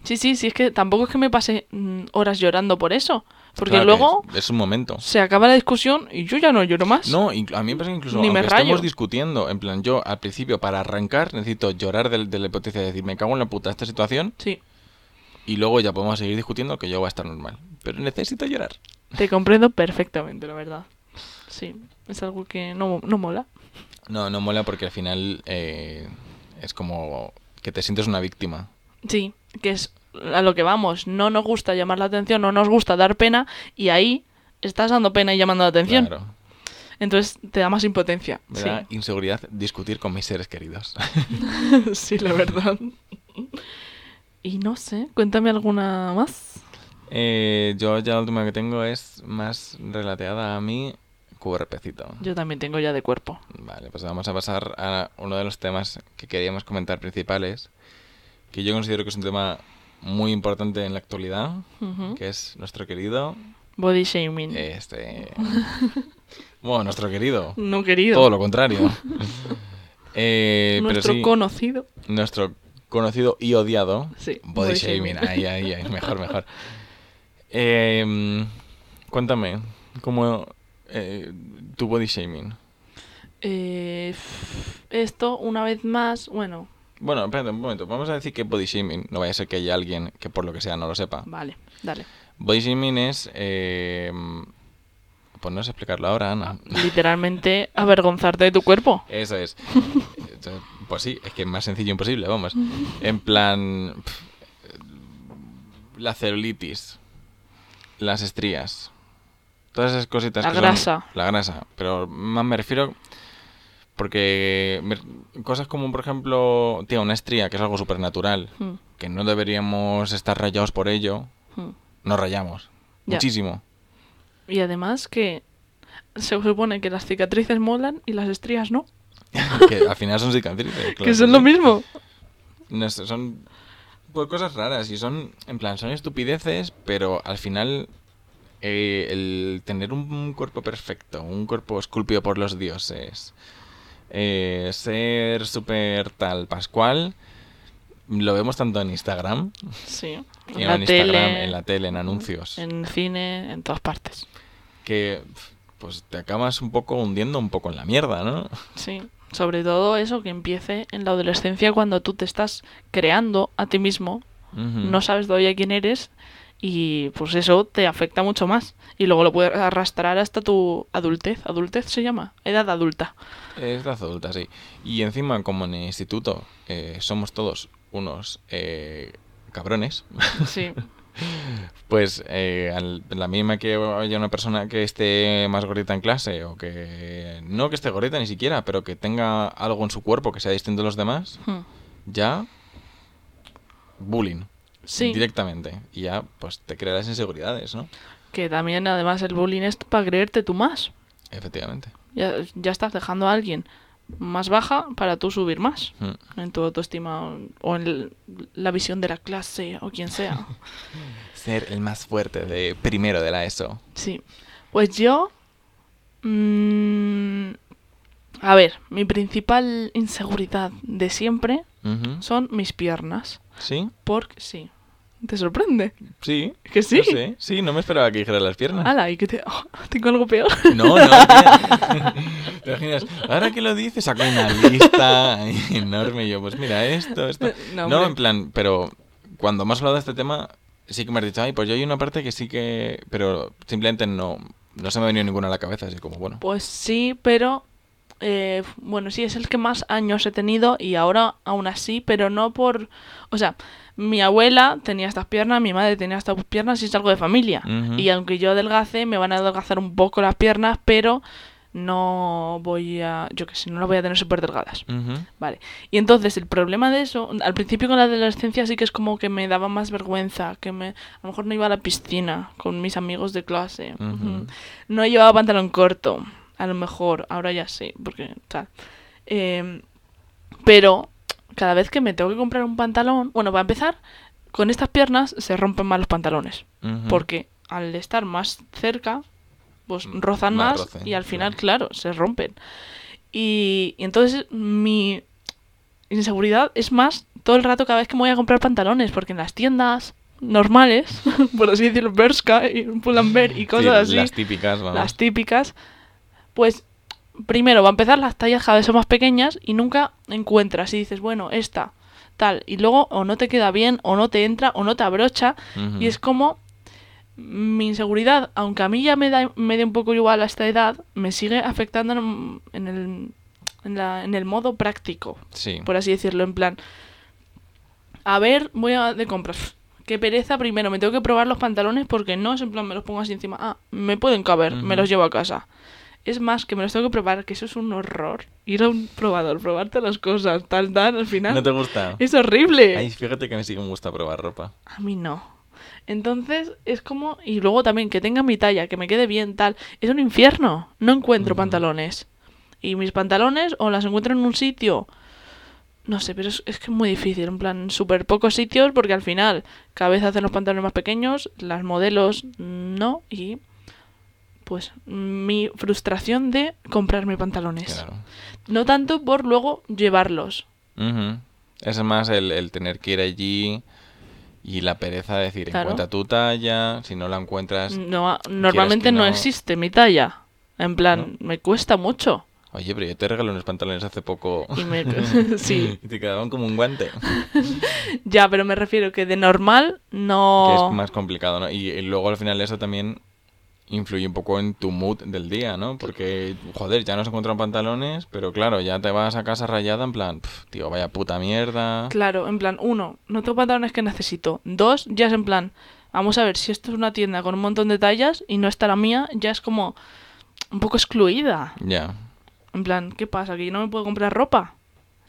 A: Sí, sí, sí, es que tampoco es que me pase mm, horas llorando por eso. Porque
B: Claro
A: luego
B: Es, es un momento.
A: se acaba la discusión y yo ya no lloro más.
B: No, a mí me pasa que incluso
A: Ni me rayo.
B: discutiendo, en plan, yo al principio para arrancar necesito llorar del- de, la hipotecia de decir, me cago en la puta esta situación
A: Sí,
B: y luego ya podemos seguir discutiendo que yo voy a estar normal. Pero necesito llorar.
A: te comprendo perfectamente, la verdad. Sí, es algo que no, no mola.
B: No, no mola porque al final eh, es como que te sientes una víctima.
A: Sí, que es a lo que vamos. No nos gusta llamar la atención, no nos gusta dar pena y ahí estás dando pena y llamando la atención.
B: Claro.
A: Entonces te da más impotencia.
B: Me
A: Sí.
B: da inseguridad discutir con mis seres queridos.
A: sí, la verdad. Y no sé, cuéntame alguna más.
B: Eh, yo ya la última que tengo es más relateada a mi cuerpecito.
A: Yo también tengo ya de cuerpo.
B: Vale, pues vamos a pasar a uno de los temas que queríamos comentar principales, que yo considero que es un tema muy importante en la actualidad, que es nuestro querido,
A: Body shaming.
B: este, bueno, nuestro querido,
A: no querido.
B: todo lo contrario. Eh, pero
A: Nuestro
B: sí,
A: conocido.
B: nuestro conocido y odiado
A: Sí,
B: body,
A: body
B: shaming.
A: shaming.
B: Ahí, ahí, ahí, mejor, mejor. Eh, cuéntame, ¿cómo eh, tu body shaming?
A: Eh, esto, una vez más, bueno,
B: Bueno, espérate un momento. Vamos a decir que body shaming, no vaya a ser que haya alguien que por lo que sea no lo sepa.
A: vale, dale.
B: Body shaming es... Eh, pues no sé explicarlo ahora, Ana.
A: Literalmente avergonzarte de tu cuerpo.
B: Eso es. Pues sí, es que es más sencillo imposible, vamos. En plan... la celulitis, las estrías, todas esas cositas.
A: La
B: que son-
A: grasa.
B: la grasa, pero más me refiero... Porque cosas como, por ejemplo, tío, una estría, que es algo súper natural,
A: Mm,
B: que no deberíamos estar rayados por ello,
A: mm.
B: nos rayamos.
A: Ya.
B: Muchísimo.
A: Y además que se supone que las cicatrices molan y las estrías no.
B: que al final son cicatrices. claro
A: que son lo mismo.
B: No son por cosas raras y son, en plan, son estupideces, pero al final eh, el tener un cuerpo perfecto, un cuerpo esculpido por los dioses, eh, ser súper tal pascual, lo vemos tanto en Instagram,
A: Sí. En la
B: en,
A: tele,
B: en la tele, en anuncios,
A: en cine, en todas partes.
B: que pues te acabas un poco hundiendo un poco en la mierda, ¿no?
A: Sí. Sobre todo eso que empiece en la adolescencia cuando tú te estás creando a ti mismo, no sabes todavía quién eres y pues eso te afecta mucho más. Y luego lo puedes arrastrar hasta tu adultez. ¿Adultez se llama? Edad adulta.
B: Es edad adulta, sí. Y encima, como en el instituto eh, somos todos unos eh, cabrones,
A: Sí.
B: pues eh, al- la misma que haya una persona que esté más gordita en clase o que no que esté gordita ni siquiera, pero que tenga algo en su cuerpo que sea distinto a los demás,
A: Hmm.
B: ya bullying
A: Sí.
B: directamente y ya pues te crea las inseguridades, ¿no?
A: Que también además el bullying es para creerte tú más.
B: Efectivamente.
A: Ya, ya estás dejando a alguien más baja para tú subir más
B: Mm.
A: en tu autoestima o- en la visión de la clase o quien sea.
B: Ser el más fuerte de primero de la ESO.
A: Sí. Pues yo... mm, a ver, mi principal inseguridad de siempre son mis piernas.
B: ¿Sí?
A: Porque sí. ¿Te sorprende?
B: Sí.
A: ¿Que sí?
B: No sé. Sí, no me esperaba que dijera las piernas.
A: ¡Hala! ¿Y que te... oh, tengo algo peor?
B: No, no, tía. ¿Te imaginas? Ahora que lo dices, saco una lista enorme y yo, pues mira, esto, esto.
A: No,
B: en plan, pero cuando has hablado de este tema, sí que me has dicho, ay, pues yo hay una parte que sí que... Pero simplemente no, no se me ha venido ninguna a la cabeza, así como, bueno.
A: Pues sí, pero... eh, bueno, sí, es el que más años he tenido y ahora aún así, pero no por... O sea, mi abuela tenía estas piernas, mi madre tenía estas piernas y es algo de familia. Y aunque yo adelgace, me van a adelgazar un poco las piernas, pero no voy a... Yo que sé, no las voy a tener súper delgadas. Vale. Y entonces el problema de eso, al principio con la adolescencia sí que es como que me daba más vergüenza, que me a lo mejor no iba a la piscina con mis amigos de clase. No llevaba pantalón corto, a lo mejor, ahora ya sí, porque tal. Em, pero cada vez que me tengo que comprar un pantalón, bueno, para empezar, con estas piernas se rompen más los pantalones, porque al estar más cerca, pues
B: Mm,
A: rozan
B: más
A: más,
B: roce,
A: y al final,
B: claro.
A: claro, se rompen. Y, y entonces mi inseguridad es más todo el rato cada vez que me voy a comprar pantalones, porque en las tiendas normales, por así decirlo, Bershka y Pull&Bear y
B: Sí,
A: cosas así,
B: Las típicas, vamos.
A: las típicas, pues primero va a empezar las tallas cada vez son más pequeñas y nunca encuentras y dices, bueno, esta, tal, y luego o no te queda bien, o no te entra, o no te abrocha, y es como mi inseguridad, aunque a mí ya me da me dé un poco igual a esta edad, me sigue afectando en, en el, en, la- en el modo práctico,
B: Sí.
A: por así decirlo, en plan, a ver, voy a de compras. Qué pereza, primero me tengo que probar los pantalones porque no es en plan me los pongo así encima. Ah, me pueden caber, me los llevo a casa. Es más, que me los tengo que probar, que eso es un horror. Ir a un probador, probarte las cosas, tal, tal, al final.
B: ¿No te gusta?
A: Es horrible.
B: Ay, fíjate que a mí sí que me gusta probar ropa.
A: A mí no. Entonces es como... Y luego también que tenga mi talla, que me quede bien, tal. Es un infierno. No encuentro
B: Ujú.
A: pantalones. Y mis pantalones o las encuentro en un sitio... No sé, pero es, es que es muy difícil. En plan, súper pocos sitios porque al final cada vez hacen los pantalones más pequeños, las modelos no. Y pues mi frustración de comprarme pantalones.
B: Claro.
A: No tanto por luego llevarlos.
B: Es más el, el tener que ir allí y la pereza de decir,
A: Claro.
B: encuentra tu talla, si no la encuentras...
A: No, normalmente
B: que
A: no,
B: no-
A: existe mi talla. En plan, me cuesta mucho.
B: Oye, pero yo te regalé unos pantalones hace poco
A: Y me... sí,
B: y te quedaban como un guante.
A: ya, pero me refiero que de normal
B: Que
A: no...
B: es más complicado, ¿no? Y, y luego al final eso también influye un poco en tu mood del día, ¿no? Porque, joder, ya no se encuentran pantalones, pero claro, ya te vas a casa rayada en plan, "Pf, tío, vaya puta mierda.
A: Claro, en plan, uno, no tengo pantalones que necesito. Dos, ya es en plan, vamos a ver, si esto es una tienda con un montón de tallas y no está la mía, ya es como un poco excluida.
B: Ya.
A: En plan, ¿qué pasa? ¿Que yo no me puedo comprar ropa?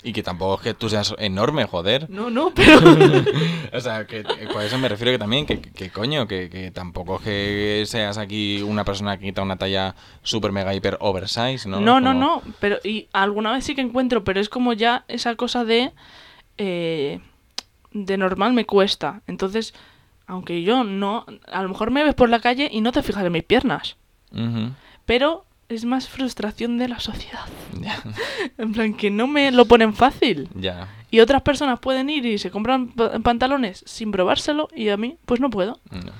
B: Y que tampoco es que tú seas enorme, joder.
A: No, no, pero...
B: O sea, que que por eso me refiero que también, que, que coño, que, que tampoco es que seas aquí una persona que quita una talla super mega hiper oversize, ¿no?
A: No, no,
B: Como-
A: no, pero y alguna vez sí que encuentro, pero es como ya esa cosa de eh, de normal me cuesta. Entonces, aunque yo no, a lo mejor me ves por la calle y no te fijas en mis piernas.
B: Ujú.
A: Pero es más frustración de la sociedad. En plan, que no me lo ponen fácil.
B: ya.
A: Y otras personas pueden ir y se compran pa- pantalones sin probárselo y a mí, pues no puedo.
B: No.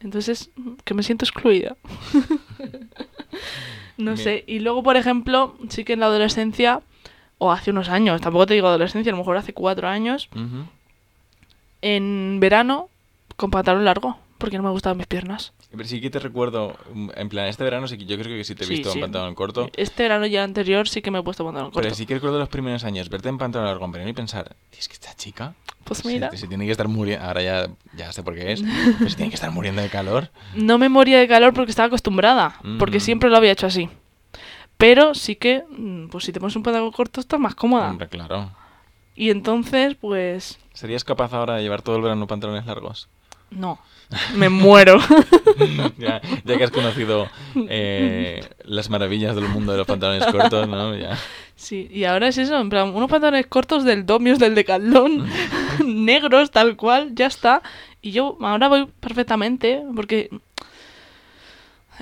A: Entonces, que me siento excluida. no
B: Bien.
A: sé. Y luego, por ejemplo, sí que en la adolescencia, o hace unos años, tampoco te digo adolescencia, a lo mejor hace cuatro años, en verano, con pantalón largo, porque no me gustaban mis piernas.
B: Pero sí que te recuerdo, mm, en plan, este verano sí que yo creo que sí te he visto
A: sí.
B: en pantalón corto.
A: Este verano y el anterior sí que me he puesto pantalón corto.
B: Pero sí que recuerdo los primeros años, verte en pantalón largo en verano y pensar, "Tío, es que esta chica
A: Pues
B: se-
A: mira,
B: se, tiene que estar muriendo, ahora ya, ya sé por qué es, pero se tiene que estar muriendo de calor.
A: no me moría de calor porque estaba acostumbrada, porque
B: Mm.
A: siempre lo había hecho así. Pero sí que, mm, pues si te pones un pantalón corto estás más cómoda.
B: Hombre, claro.
A: Y entonces, pues,
B: ¿Serías capaz ahora de llevar todo el verano pantalones largos?
A: No. Me muero.
B: ya, ya que has conocido eh, las maravillas del mundo de los pantalones cortos, ¿no? Ya.
A: Sí, y ahora es eso, en plan, unos pantalones cortos del Domios, del Decathlon, negros, tal cual, ya está. Y yo ahora voy perfectamente, porque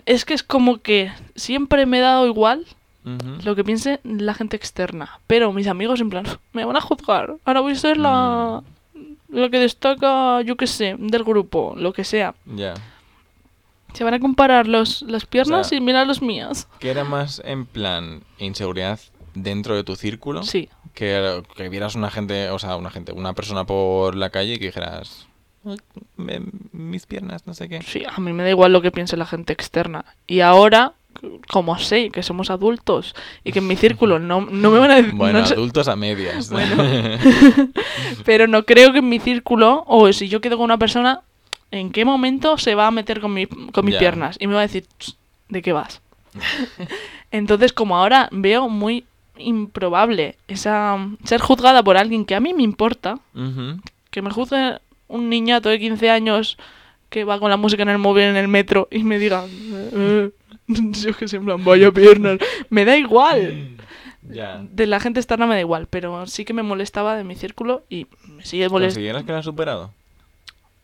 A: es que es como que siempre me he dado igual lo que piense la gente externa. Pero mis amigos, en plan, me van a juzgar. Ahora voy a ser la, la que destaca, yo qué sé, del grupo, lo que sea.
B: Ya.
A: Se van a comparar los, las piernas
B: sea,
A: y mirar los míos.
B: ¿Que era más en plan inseguridad dentro de tu círculo?
A: Sí,
B: Que, que vieras una gente, o sea, una gente, una persona por la calle y que dijeras, "Ay, me- mis piernas, no sé qué.
A: Sí, a mí me da igual lo que piense la gente externa. Y ahora, como sé que somos adultos y que en mi círculo no, no me van a decir...
B: Bueno,
A: no sé-
B: adultos a medias.
A: Bueno. pero no creo que en mi círculo, o si yo quedo con una persona, ¿en qué momento se va a meter con, mi- con mis
B: Ya.
A: piernas? Y me va a decir, "Ch, ¿de qué vas? Entonces, como ahora veo muy improbable esa ser juzgada por alguien que a mí me importa, que me juzgue un niñato de 15 años que va con la música en el móvil en el metro y me diga, "Eh, yo que sé, en plan, vaya piernas, me da igual.
B: Ya.
A: De la gente externa me da igual, pero sí que me molestaba de mi círculo y me sigue molestando.
B: ¿Consideras que lo has superado?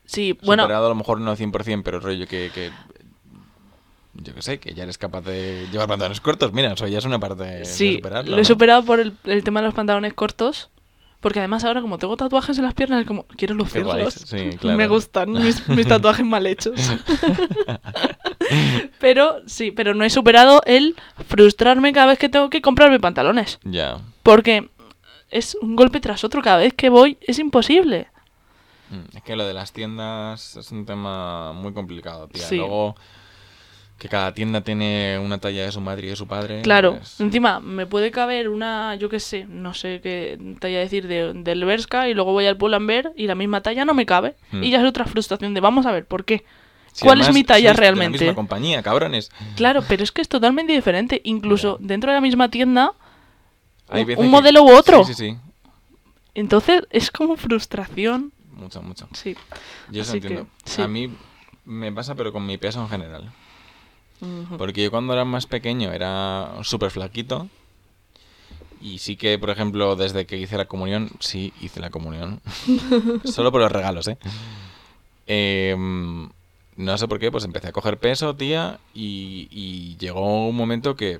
A: Sí, bueno,
B: Superado a lo mejor no 100%, pero rollo que, que... Yo que sé, que ya eres capaz de llevar pantalones cortos. Mira, eso ya es una parte de
A: sí,
B: superarlo,
A: lo he
B: ¿no?
A: superado por el, el tema de los pantalones cortos. Porque además ahora como tengo tatuajes en las piernas, es como, quiero lucirlos.
B: sí, claro.
A: Me gustan mis, mis tatuajes mal hechos. pero sí, pero no he superado el frustrarme cada vez que tengo que comprarme pantalones.
B: Ya.
A: Porque es un golpe tras otro cada vez que voy, es imposible.
B: Mm, Es que lo de las tiendas es un tema muy complicado, tía.
A: Sí.
B: Luego, que cada tienda tiene una talla de su madre y de su padre.
A: Claro,
B: pues,
A: encima me puede caber una, yo qué sé, no sé qué talla decir de, del Berska y luego voy al Pull&Bear y la misma talla no me cabe.
B: Hmm.
A: Y ya es otra frustración de vamos a ver, ¿por qué?
B: si
A: ¿Cuál es mi talla
B: de
A: realmente?
B: la misma compañía, cabrones.
A: Claro, pero es que es totalmente diferente. Incluso dentro de la misma tienda,
B: Hay
A: un,
B: que-
A: modelo u otro.
B: Sí, sí, sí.
A: Entonces es como frustración.
B: Mucho, mucho.
A: Sí.
B: Yo eso
A: que,
B: entiendo.
A: sí.
B: A mí me pasa, pero con mi peso en general. Porque yo cuando era más pequeño era súper flaquito. Y sí que, por ejemplo, desde que hice la comunión, sí, hice la comunión. Solo por los regalos, ¿eh? Em, no sé por qué, pues empecé a coger peso, tía, y, y llegó un momento que...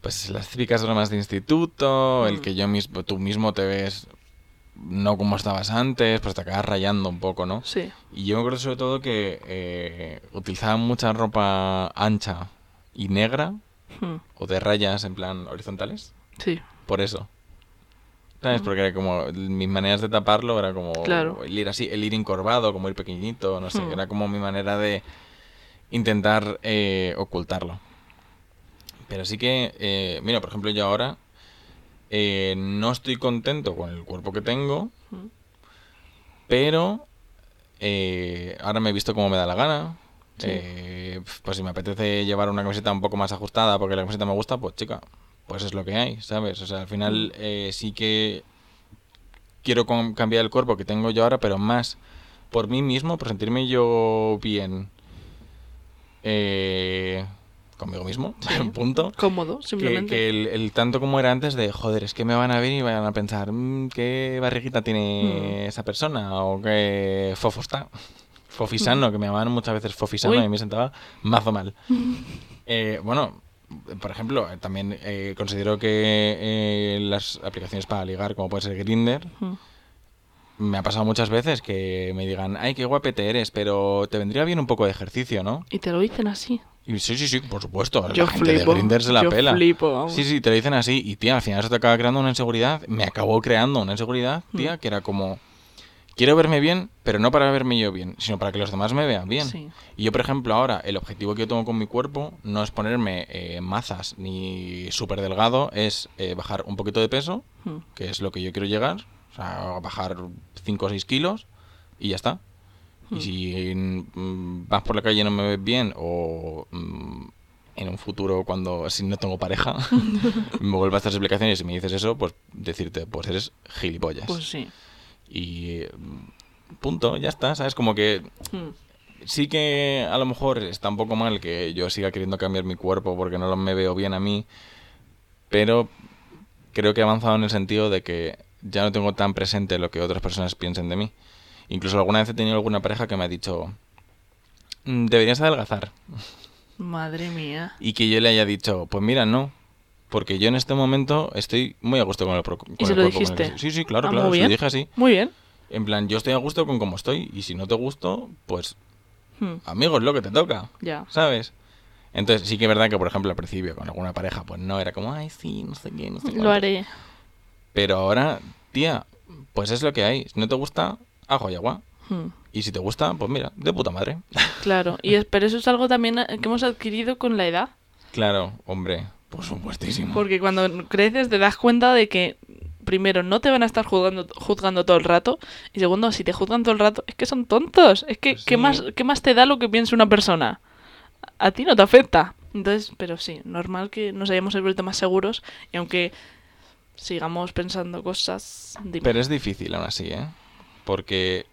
B: Pues las típicas bromas de instituto, el
A: Mm.
B: que yo mismo, tú mismo te ves no como estabas antes, pues te acabas rayando un poco, ¿no?
A: Sí.
B: Y yo me acuerdo sobre todo que eh, utilizaba mucha ropa ancha y negra
A: Hmm.
B: o de rayas en plan horizontales.
A: Sí.
B: Por eso. ¿Sabes? Porque era como mis maneras de taparlo era como
A: Claro.
B: el ir así, el ir encorvado, como ir pequeñito, no sé,
A: Hmm.
B: era como mi manera de intentar eh, ocultarlo. Pero sí que, eh, mira, por ejemplo, yo ahora eh, no estoy contento con el cuerpo que tengo, pero eh, ahora me he visto como me da la gana.
A: Sí.
B: Eh, pues si me apetece llevar una camiseta un poco más ajustada porque la camiseta me gusta, pues chica, pues es lo que hay, ¿sabes? O sea, al final eh, sí que quiero cambiar el cuerpo que tengo yo ahora, pero más por mí mismo, por sentirme yo bien eh, conmigo mismo,
A: Sí.
B: punto.
A: Cómodo, simplemente.
B: que el, el tanto como era antes de, joder, es que me van a ver y van a pensar, "Mm, ¿qué barriguita tiene
A: Mm.
B: esa persona? O qué fofo está. Fofisano, que me llamaban muchas veces fofisano.
A: Uy.
B: y me sentaba mazo mal. Eh, bueno, por ejemplo, eh, también eh, considero que eh, las aplicaciones para ligar, como puede ser Grinder,
A: Mm.
B: me ha pasado muchas veces que me digan, ay, qué guapete eres, pero te vendría bien un poco de ejercicio, ¿no?
A: Y te lo dicen así.
B: Y sí, sí, sí, por supuesto.
A: Yo
B: la gente
A: flipo.
B: de Grindr se la
A: yo
B: pela.
A: flipo, vamos.
B: Sí, sí, te lo dicen así. Y tía, al final eso te acaba creando una inseguridad. Me acabó creando una inseguridad, tía,
A: Mm.
B: que era como. Quiero verme bien, pero no para verme yo bien, sino para que los demás me vean bien.
A: Sí.
B: Y yo, por ejemplo, ahora, el objetivo que yo tengo con mi cuerpo no es ponerme eh, mazas ni súper delgado, es eh, bajar un poquito de peso,
A: Mm.
B: que es lo que yo quiero llegar. O sea, bajar 5 o 6 kilos y ya está.
A: Hmm.
B: Y si mm, vas por la calle y no me ves bien o mm, en un futuro cuando si no tengo pareja me vuelvas a estas explicaciones y me dices eso, pues decirte, pues eres gilipollas.
A: Pues sí.
B: Y mm, punto, ya está, ¿sabes? Como que
A: Mm.
B: sí que a lo mejor está un poco mal que yo siga queriendo cambiar mi cuerpo porque no lo- me veo bien a mí, pero creo que he avanzado en el sentido de que ya no tengo tan presente lo que otras personas piensen de mí. Incluso alguna vez he tenido alguna pareja que me ha dicho, "Mm, deberías adelgazar.
A: Madre mía.
B: Y que yo le haya dicho, pues mira, no. Porque yo en este momento estoy muy a gusto con el, pro- con el
A: se lo
B: cuerpo con el que
A: dijiste?
B: Sí, sí, claro,
A: Ah,
B: claro. Se lo dije así.
A: Muy bien.
B: En plan, yo estoy a gusto con cómo estoy. Y si no te gusto, pues
A: Mm.
B: amigo, es lo que te toca.
A: Ya.
B: ¿Sabes? Entonces sí que es verdad que, por ejemplo, al principio con alguna pareja, pues no era como, ay, sí, no sé qué, no sé
A: Lo
B: cuánto".
A: haré.
B: Pero ahora, tía, pues es lo que hay. Si no te gusta, ajo y agua.
A: Mm.
B: Y si te gusta, pues mira, de puta madre.
A: Claro. Y es, pero eso es algo también eh, que hemos adquirido con la edad.
B: claro, hombre, por supuestísimo.
A: Porque cuando creces te das cuenta de que, primero, no te van a estar juzgando, juzgando todo el rato. Y segundo, si te juzgan todo el rato, es que son tontos. Es que,
B: Pues
A: ¿qué,
B: sí.
A: más, ¿qué más te da lo que piense una persona? A ti no te afecta. Entonces, pero sí, normal que nos hayamos vuelto más seguros. Y aunque sigamos pensando cosas... dime.
B: Pero es difícil aún así, ¿eh? Porque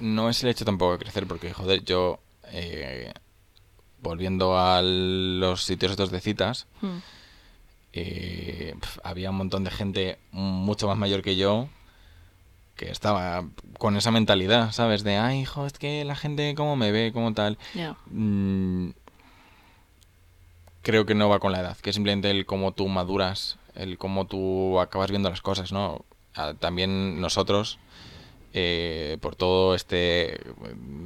B: no es el hecho tampoco de crecer, porque, joder, yo, eh, volviendo a los sitios estos de citas,
A: Mm.
B: eh, pf, había un montón de gente mucho más mayor que yo que estaba con esa mentalidad, ¿sabes? De, ay, hijo, es que la gente cómo me ve, como tal. Mm, creo que no va con la edad, que es simplemente el cómo tú maduras, el cómo tú acabas viendo las cosas, ¿no? Ah, También nosotros, eh, por todo este,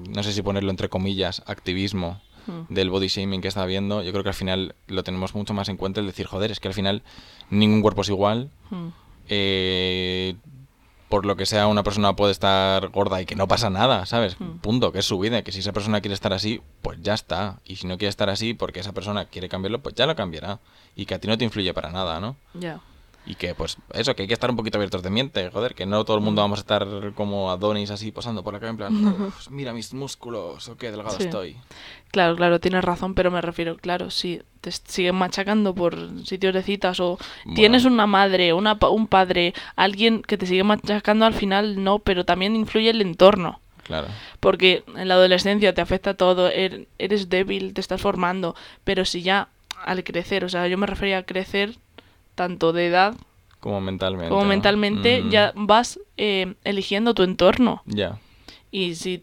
B: no sé si ponerlo entre comillas, activismo
A: Mm.
B: del body shaming que está habiendo, yo creo que al final lo tenemos mucho más en cuenta el decir, joder, es que al final ningún cuerpo es igual,
A: Mm.
B: eh, por lo que sea una persona puede estar gorda y que no pasa nada, ¿sabes?
A: Mm.
B: Punto, que es su vida, que si esa persona quiere estar así, pues ya está. Y si no quiere estar así porque esa persona quiere cambiarlo, pues ya lo cambiará. Y que a ti no te influye para nada, ¿no?
A: Ya.
B: Y que, pues, eso, que hay que estar un poquito abiertos de mente, joder, que no todo el mundo vamos a estar como Adonis así posando por la calle en plan, "Uf, mira mis músculos, o qué delgado
A: Sí.
B: estoy.
A: Claro, claro, tienes razón, pero me refiero, claro, si te siguen machacando por sitios de citas o
B: Bueno.
A: tienes una madre, una, un padre, alguien que te sigue machacando, al final no, pero también influye el entorno.
B: Claro.
A: Porque en la adolescencia te afecta todo, er- eres débil, te estás formando, pero si ya al crecer, o sea, yo me refería a crecer tanto de edad
B: Como mentalmente.
A: como mentalmente, ya vas eh, eligiendo tu entorno.
B: Ya.
A: Y si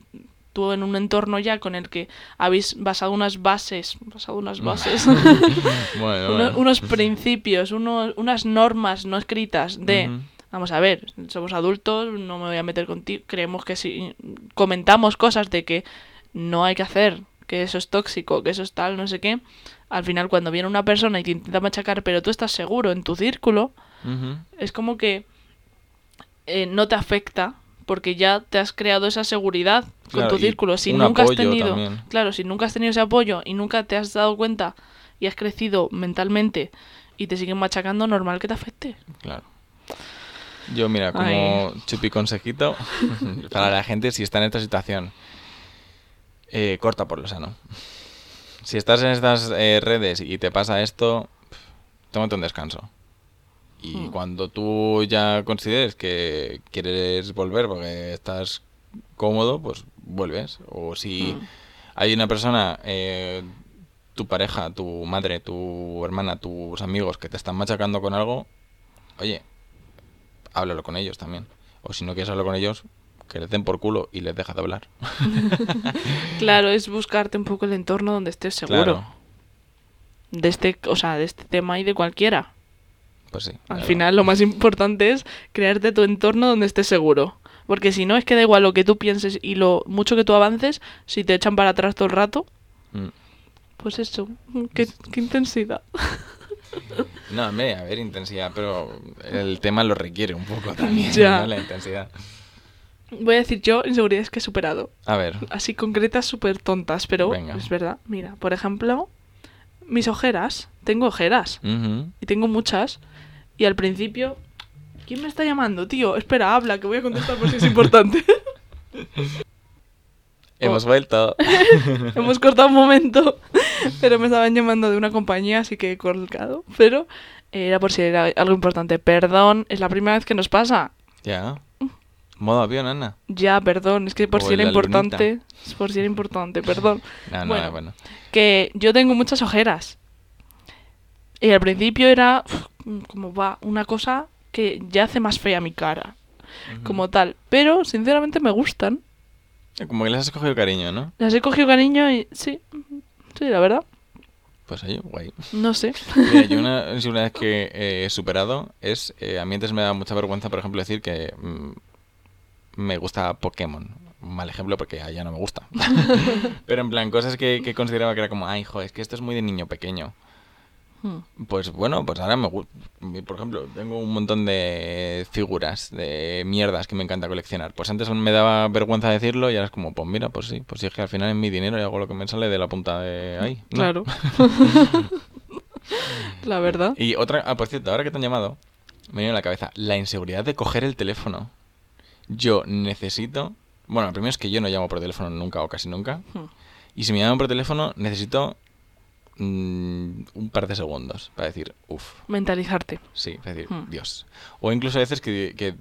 A: tú en un entorno ya con el que habéis basado unas bases, basado unas bases,
B: Bueno,
A: uno-
B: bueno.
A: unos principios, uno- unas normas no escritas de, vamos a ver, somos adultos, no me voy a meter contigo, creemos que si comentamos cosas de que no hay que hacer, que eso es tóxico, que eso es tal, no sé qué, al final cuando viene una persona y te intenta machacar, pero tú estás seguro en tu círculo, es como que eh, no te afecta porque ya te has creado esa seguridad con tu círculo. Si
B: un
A: nunca has tenido,
B: también.
A: claro, si nunca has tenido ese apoyo y nunca te has dado cuenta y has crecido mentalmente y te siguen machacando, normal que te afecte.
B: Claro. Yo, mira, como
A: Ay.
B: chupi consejito para la gente, si está en esta situación, eh, corta por lo sano. Si estás en estas eh, redes y te pasa esto, tómate un descanso. Y
A: Hmm.
B: cuando tú ya consideres que quieres volver porque estás cómodo, pues vuelves. O si
A: Hmm.
B: hay una persona, eh, tu pareja, tu madre, tu hermana, tus amigos que te están machacando con algo, oye, háblalo con ellos también. O si no quieres hablar con ellos, que les den por culo y les dejas de hablar.
A: Claro, es buscarte un poco el entorno donde estés seguro.
B: Claro,
A: De este, o sea, de este tema y de cualquiera.
B: pues sí.
A: Al
B: claro.
A: final lo más importante es crearte tu entorno donde estés seguro. Porque si no, es que da igual lo que tú pienses y lo mucho que tú avances, si te echan para atrás todo el rato,
B: Mm.
A: pues eso, qué, qué intensidad.
B: No, hombre, a ver, intensidad, pero el tema lo requiere un poco también,
A: Ya.
B: ¿no? La intensidad.
A: Voy a decir yo inseguridades que he superado.
B: A ver,
A: Así concretas, súper tontas, pero
B: Venga.
A: es verdad. Mira, por ejemplo, mis ojeras. Tengo ojeras. Y tengo muchas. Y al principio... ¿Quién me está llamando, tío? Espera, habla, que voy a contestar por si es importante.
B: hemos vuelto.
A: Hemos cortado un momento, pero me estaban llamando de una compañía, así que he colgado. Pero era por si era algo importante. Perdón, es la primera vez que nos pasa.
B: ya. Modo avión, Ana.
A: Ya, perdón, es que por
B: O
A: si era importante. Es por si era importante, perdón.
B: No, no,
A: Bueno.
B: bueno.
A: Que yo tengo muchas ojeras. Y al principio era uf, como va, una cosa que ya hace más fea mi cara, como tal. Pero sinceramente me gustan.
B: Como que les has cogido cariño, ¿no?
A: Las he cogido cariño y sí, sí, la verdad.
B: Pues oye, guay.
A: No sé.
B: Mira, yo una inseguridad que eh, he superado es, eh, a mí antes me da mucha vergüenza, por ejemplo, decir que mm, me gusta Pokémon. Mal ejemplo porque a ella no me gusta. Pero en plan, cosas que, que consideraba que era como, ay, hijo, es que esto es muy de niño pequeño.
A: Hmm.
B: Pues bueno, pues ahora me gusta. Por ejemplo, tengo un montón de figuras, de mierdas que me encanta coleccionar. Pues antes me daba vergüenza decirlo y ahora es como, pues mira, pues sí, pues sí, es que al final es mi dinero y hago lo que me sale de la punta de ahí. ¿no?
A: Claro. la verdad.
B: Y otra, ah, por cierto, ahora que te han llamado, me viene a la cabeza la inseguridad de coger el teléfono. Yo necesito. Bueno, lo primero es que yo no llamo por teléfono nunca o casi nunca.
A: Hmm.
B: Y si me llaman por teléfono, necesito mm, un par de segundos para decir, uff,
A: Mentalizarte.
B: sí, para decir,
A: Hmm.
B: Dios. O incluso a veces que, que,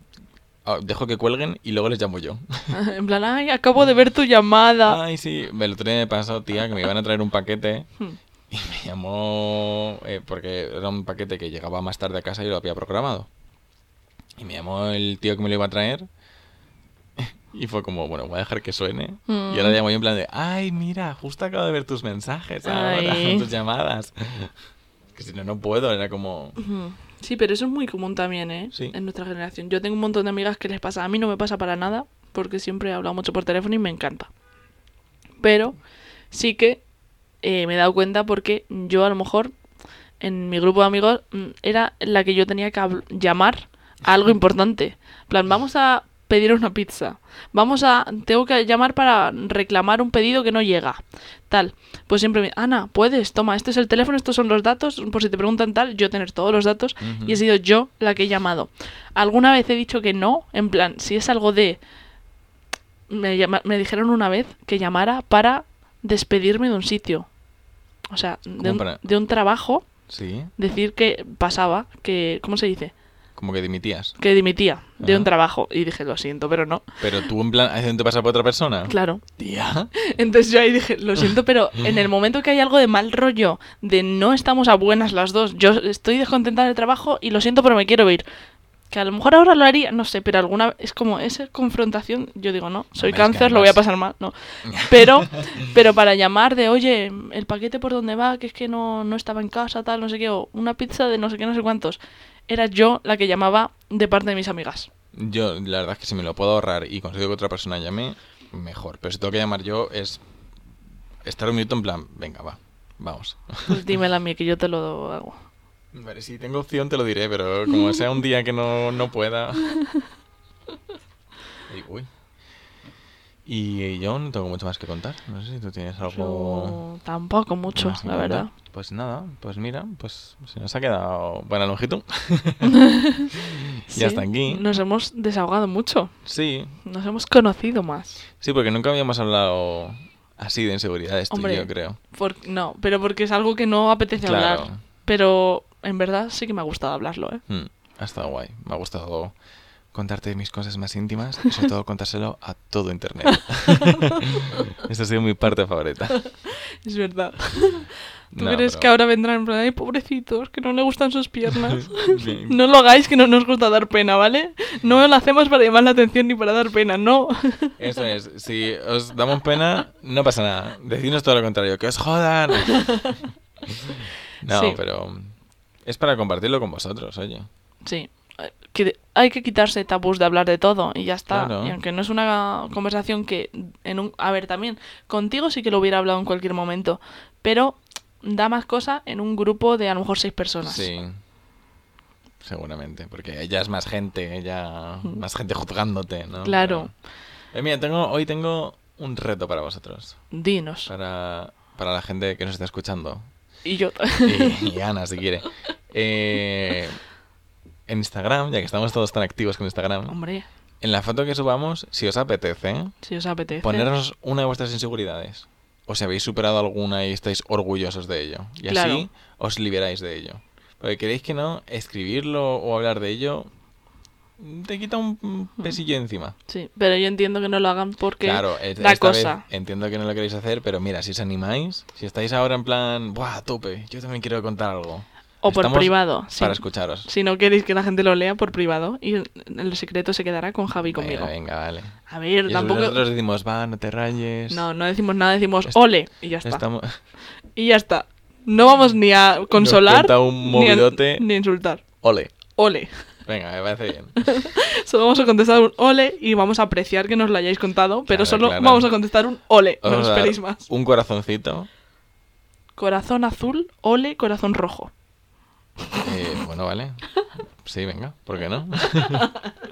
B: ah, dejo que cuelguen y luego les llamo yo.
A: en plan, ay, acabo de ver tu llamada.
B: Ay, sí, el otro día me pasó, tía, que me iban a traer un paquete
A: Hmm.
B: y me llamó, eh, porque era un paquete que llegaba más tarde a casa y lo había programado. Y me llamó el tío que me lo iba a traer y fue como, bueno, voy a dejar que suene. Y ahora
A: Mm.
B: llamo yo en plan de, ay, mira, justo acabo de ver tus mensajes ahora, tus llamadas. que si no, no puedo, era como...
A: Sí, pero eso es muy común también, ¿eh?
B: Sí.
A: En nuestra generación. Yo tengo un montón de amigas que les pasa. A mí no me pasa para nada, porque siempre he hablado mucho por teléfono y me encanta. Pero sí que eh, me he dado cuenta porque yo a lo mejor en mi grupo de amigos mm, era la que yo tenía que llamar a algo importante. En plan, vamos a pedir una pizza. Vamos a... Tengo que llamar para reclamar un pedido que no llega. Tal. Pues siempre me... Ana, puedes, toma, este es el teléfono, estos son los datos. Por si te preguntan tal, yo tener todos los datos. Y he sido yo la que he llamado. Alguna vez he dicho que no, en plan, si es algo de... Me, llama- me dijeron una vez que llamara para despedirme de un sitio. O sea, de
B: ¿Cómo
A: un,
B: para-
A: de un trabajo,
B: Sí,
A: decir que pasaba, que... ¿Cómo se dice?
B: Como que dimitías.
A: Que dimitía de un
B: Ajá.
A: trabajo. Y dije, lo siento, pero no.
B: Pero tú en plan, haciéndote pasar por otra persona.
A: Claro.
B: Tía.
A: Entonces yo ahí dije, lo siento, pero en el momento que hay algo de mal rollo, de no estamos a buenas las dos, yo estoy descontentada del trabajo y lo siento, pero me quiero ir. Que a lo mejor ahora lo haría, no sé, pero alguna es como esa confrontación, yo digo, no, soy
B: Hombre, es que
A: cáncer, lo voy a pasar mal, no. Pero, pero para llamar de, oye, el paquete por dónde va, que es que no, no estaba en casa, tal, no sé qué, o una pizza de no sé qué, no sé cuántos, era yo la que llamaba de parte de mis amigas.
B: Yo, la verdad es que si me lo puedo ahorrar y consigo que otra persona llame, mejor. Pero si tengo que llamar yo, es estar un minuto en plan, venga, va, vamos.
A: Pues dímela a mí, que yo te lo hago.
B: Vale, si tengo opción te lo diré, pero como sea un día que no, no pueda... Y, uy. Y yo no tengo mucho más que contar. No sé si tú tienes algo...
A: Yo tampoco mucho, la
B: contar.
A: verdad.
B: Pues nada, pues mira, pues se nos ha quedado buena longitud.
A: Sí,
B: Ya está aquí.
A: Nos hemos desahogado mucho.
B: Sí,
A: Nos hemos conocido más.
B: sí, porque nunca habíamos hablado así de inseguridades tú y
A: Hombre,
B: yo, creo.
A: Por- no, pero porque es algo que no apetece
B: Claro.
A: hablar. Pero en verdad sí que me ha gustado hablarlo, ¿eh?
B: Mm, ha estado guay. Me ha gustado contarte mis cosas más íntimas y sobre todo contárselo a todo internet. Esa ha sido mi parte favorita.
A: Es verdad. ¿Tú
B: No,
A: crees
B: pero-
A: que ahora vendrán en plan, ay, pobrecitos, que no le gustan sus piernas? No lo hagáis, que no nos gusta dar pena, ¿vale? No lo hacemos para llamar la atención ni para dar pena, no.
B: Eso es, si os damos pena, no pasa nada. Decidnos todo lo contrario, que os jodan. No,
A: Sí.
B: pero es para compartirlo con vosotros, oye.
A: Sí. Que hay que quitarse tabús de hablar de todo y ya está.
B: Claro.
A: Y aunque no es una conversación que en un a ver también contigo sí que lo hubiera hablado en cualquier momento, pero da más cosa en un grupo de a lo mejor seis personas.
B: Sí. Seguramente, porque ya es más gente, ya más gente juzgándote, ¿no?
A: Claro.
B: Pero- Eh, mira, tengo, hoy tengo un reto para vosotros,
A: Dinos.
B: para, para la gente que nos está escuchando.
A: Y yo.
B: Y, y Ana, si quiere. Eh, en Instagram, ya que estamos todos tan activos con Instagram,
A: Hombre,
B: en la foto que subamos, si os apetece,
A: si os apetece.
B: ponernos una de vuestras inseguridades. O si habéis superado alguna y estáis orgullosos de ello. Y así os liberáis de ello. Porque queréis que no, escribirlo o hablar de ello te quita un un pesillo encima.
A: Sí, pero yo entiendo que no lo hagan porque
B: Claro, vez
A: cosa.
B: entiendo que no lo queréis hacer, pero mira, si os animáis, si estáis ahora en plan, ¡buah, tope! Yo también quiero contar algo.
A: O por
B: Estamos
A: privado. sí.
B: Para escucharos.
A: Si no queréis que la gente lo lea por privado y el, secreto se quedará con Javi conmigo.
B: Venga, venga, vale.
A: A ver,
B: Y
A: tampoco.
B: nosotros decimos, va, no te rayes.
A: No, no decimos nada, decimos
B: Est-
A: ole y ya está.
B: Estamos...
A: Y ya está. No vamos ni a consolar
B: un
A: ni, a,
B: movidote.
A: ni a insultar.
B: Ole.
A: Ole.
B: Venga, me parece bien.
A: Solo vamos a contestar un ole y vamos a apreciar que nos lo hayáis contado, pero
B: Claro,
A: solo
B: claro.
A: vamos a contestar un ole. No esperéis más.
B: Un corazoncito.
A: Corazón azul, ole, corazón rojo.
B: Eh, bueno, vale. Sí, venga, ¿por qué no?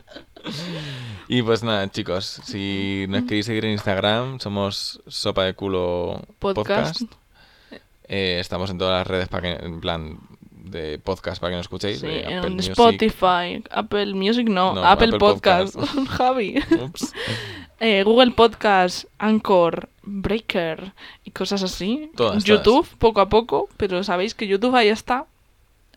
B: y pues nada, chicos, si nos queréis seguir en Instagram, somos Sopa de Culo
A: Podcast.
B: Podcast. Eh, estamos en todas las redes para que, en plan de podcast para que nos escuchéis.
A: Sí,
B: Apple
A: en
B: Music.
A: Spotify, Apple Music no,
B: No,
A: Apple,
B: Apple
A: Podcast,
B: Podcast.
A: Javi.
B: Ups.
A: Eh, Google Podcast, Anchor, Breaker y cosas así.
B: Todas,
A: YouTube, poco a poco, pero sabéis que YouTube ahí está.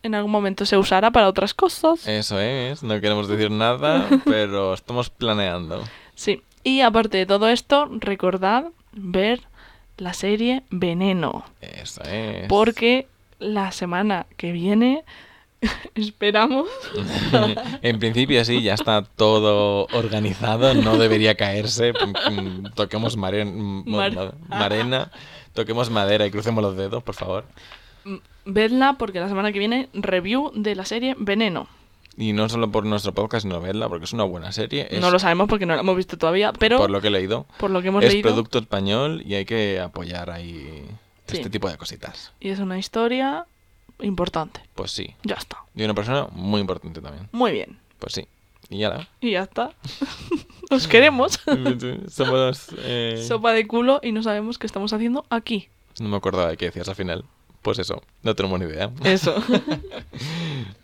A: En algún momento se usará para otras cosas.
B: Eso es, no queremos decir nada, pero estamos planeando.
A: Sí. Y aparte de todo esto, recordad ver la serie Veneno.
B: Eso es.
A: Porque la semana que viene esperamos.
B: en principio sí, ya está todo organizado, no debería caerse. Mm, Toquemos maren-
A: Mar-
B: ma- marena, toquemos madera y crucemos los dedos, por favor.
A: Vedla porque la semana que viene review de la serie Veneno.
B: Y no solo por nuestro podcast, sino verla, porque es una buena serie. Es,
A: No lo sabemos porque no la hemos visto todavía, pero
B: por lo que he leído,
A: por lo que hemos
B: es
A: leído.
B: producto español y hay que apoyar ahí
A: Sí.
B: este tipo de cositas.
A: Y es una historia importante.
B: Pues sí.
A: Ya está.
B: Y una persona muy importante también.
A: Muy bien.
B: Pues sí. Y ya la.
A: Y ya está. Os queremos.
B: Somos. eh,
A: Sopa de culo y no sabemos qué estamos haciendo aquí.
B: No me acordaba de qué decías al final. Pues eso, no tenemos ni idea.
A: Eso.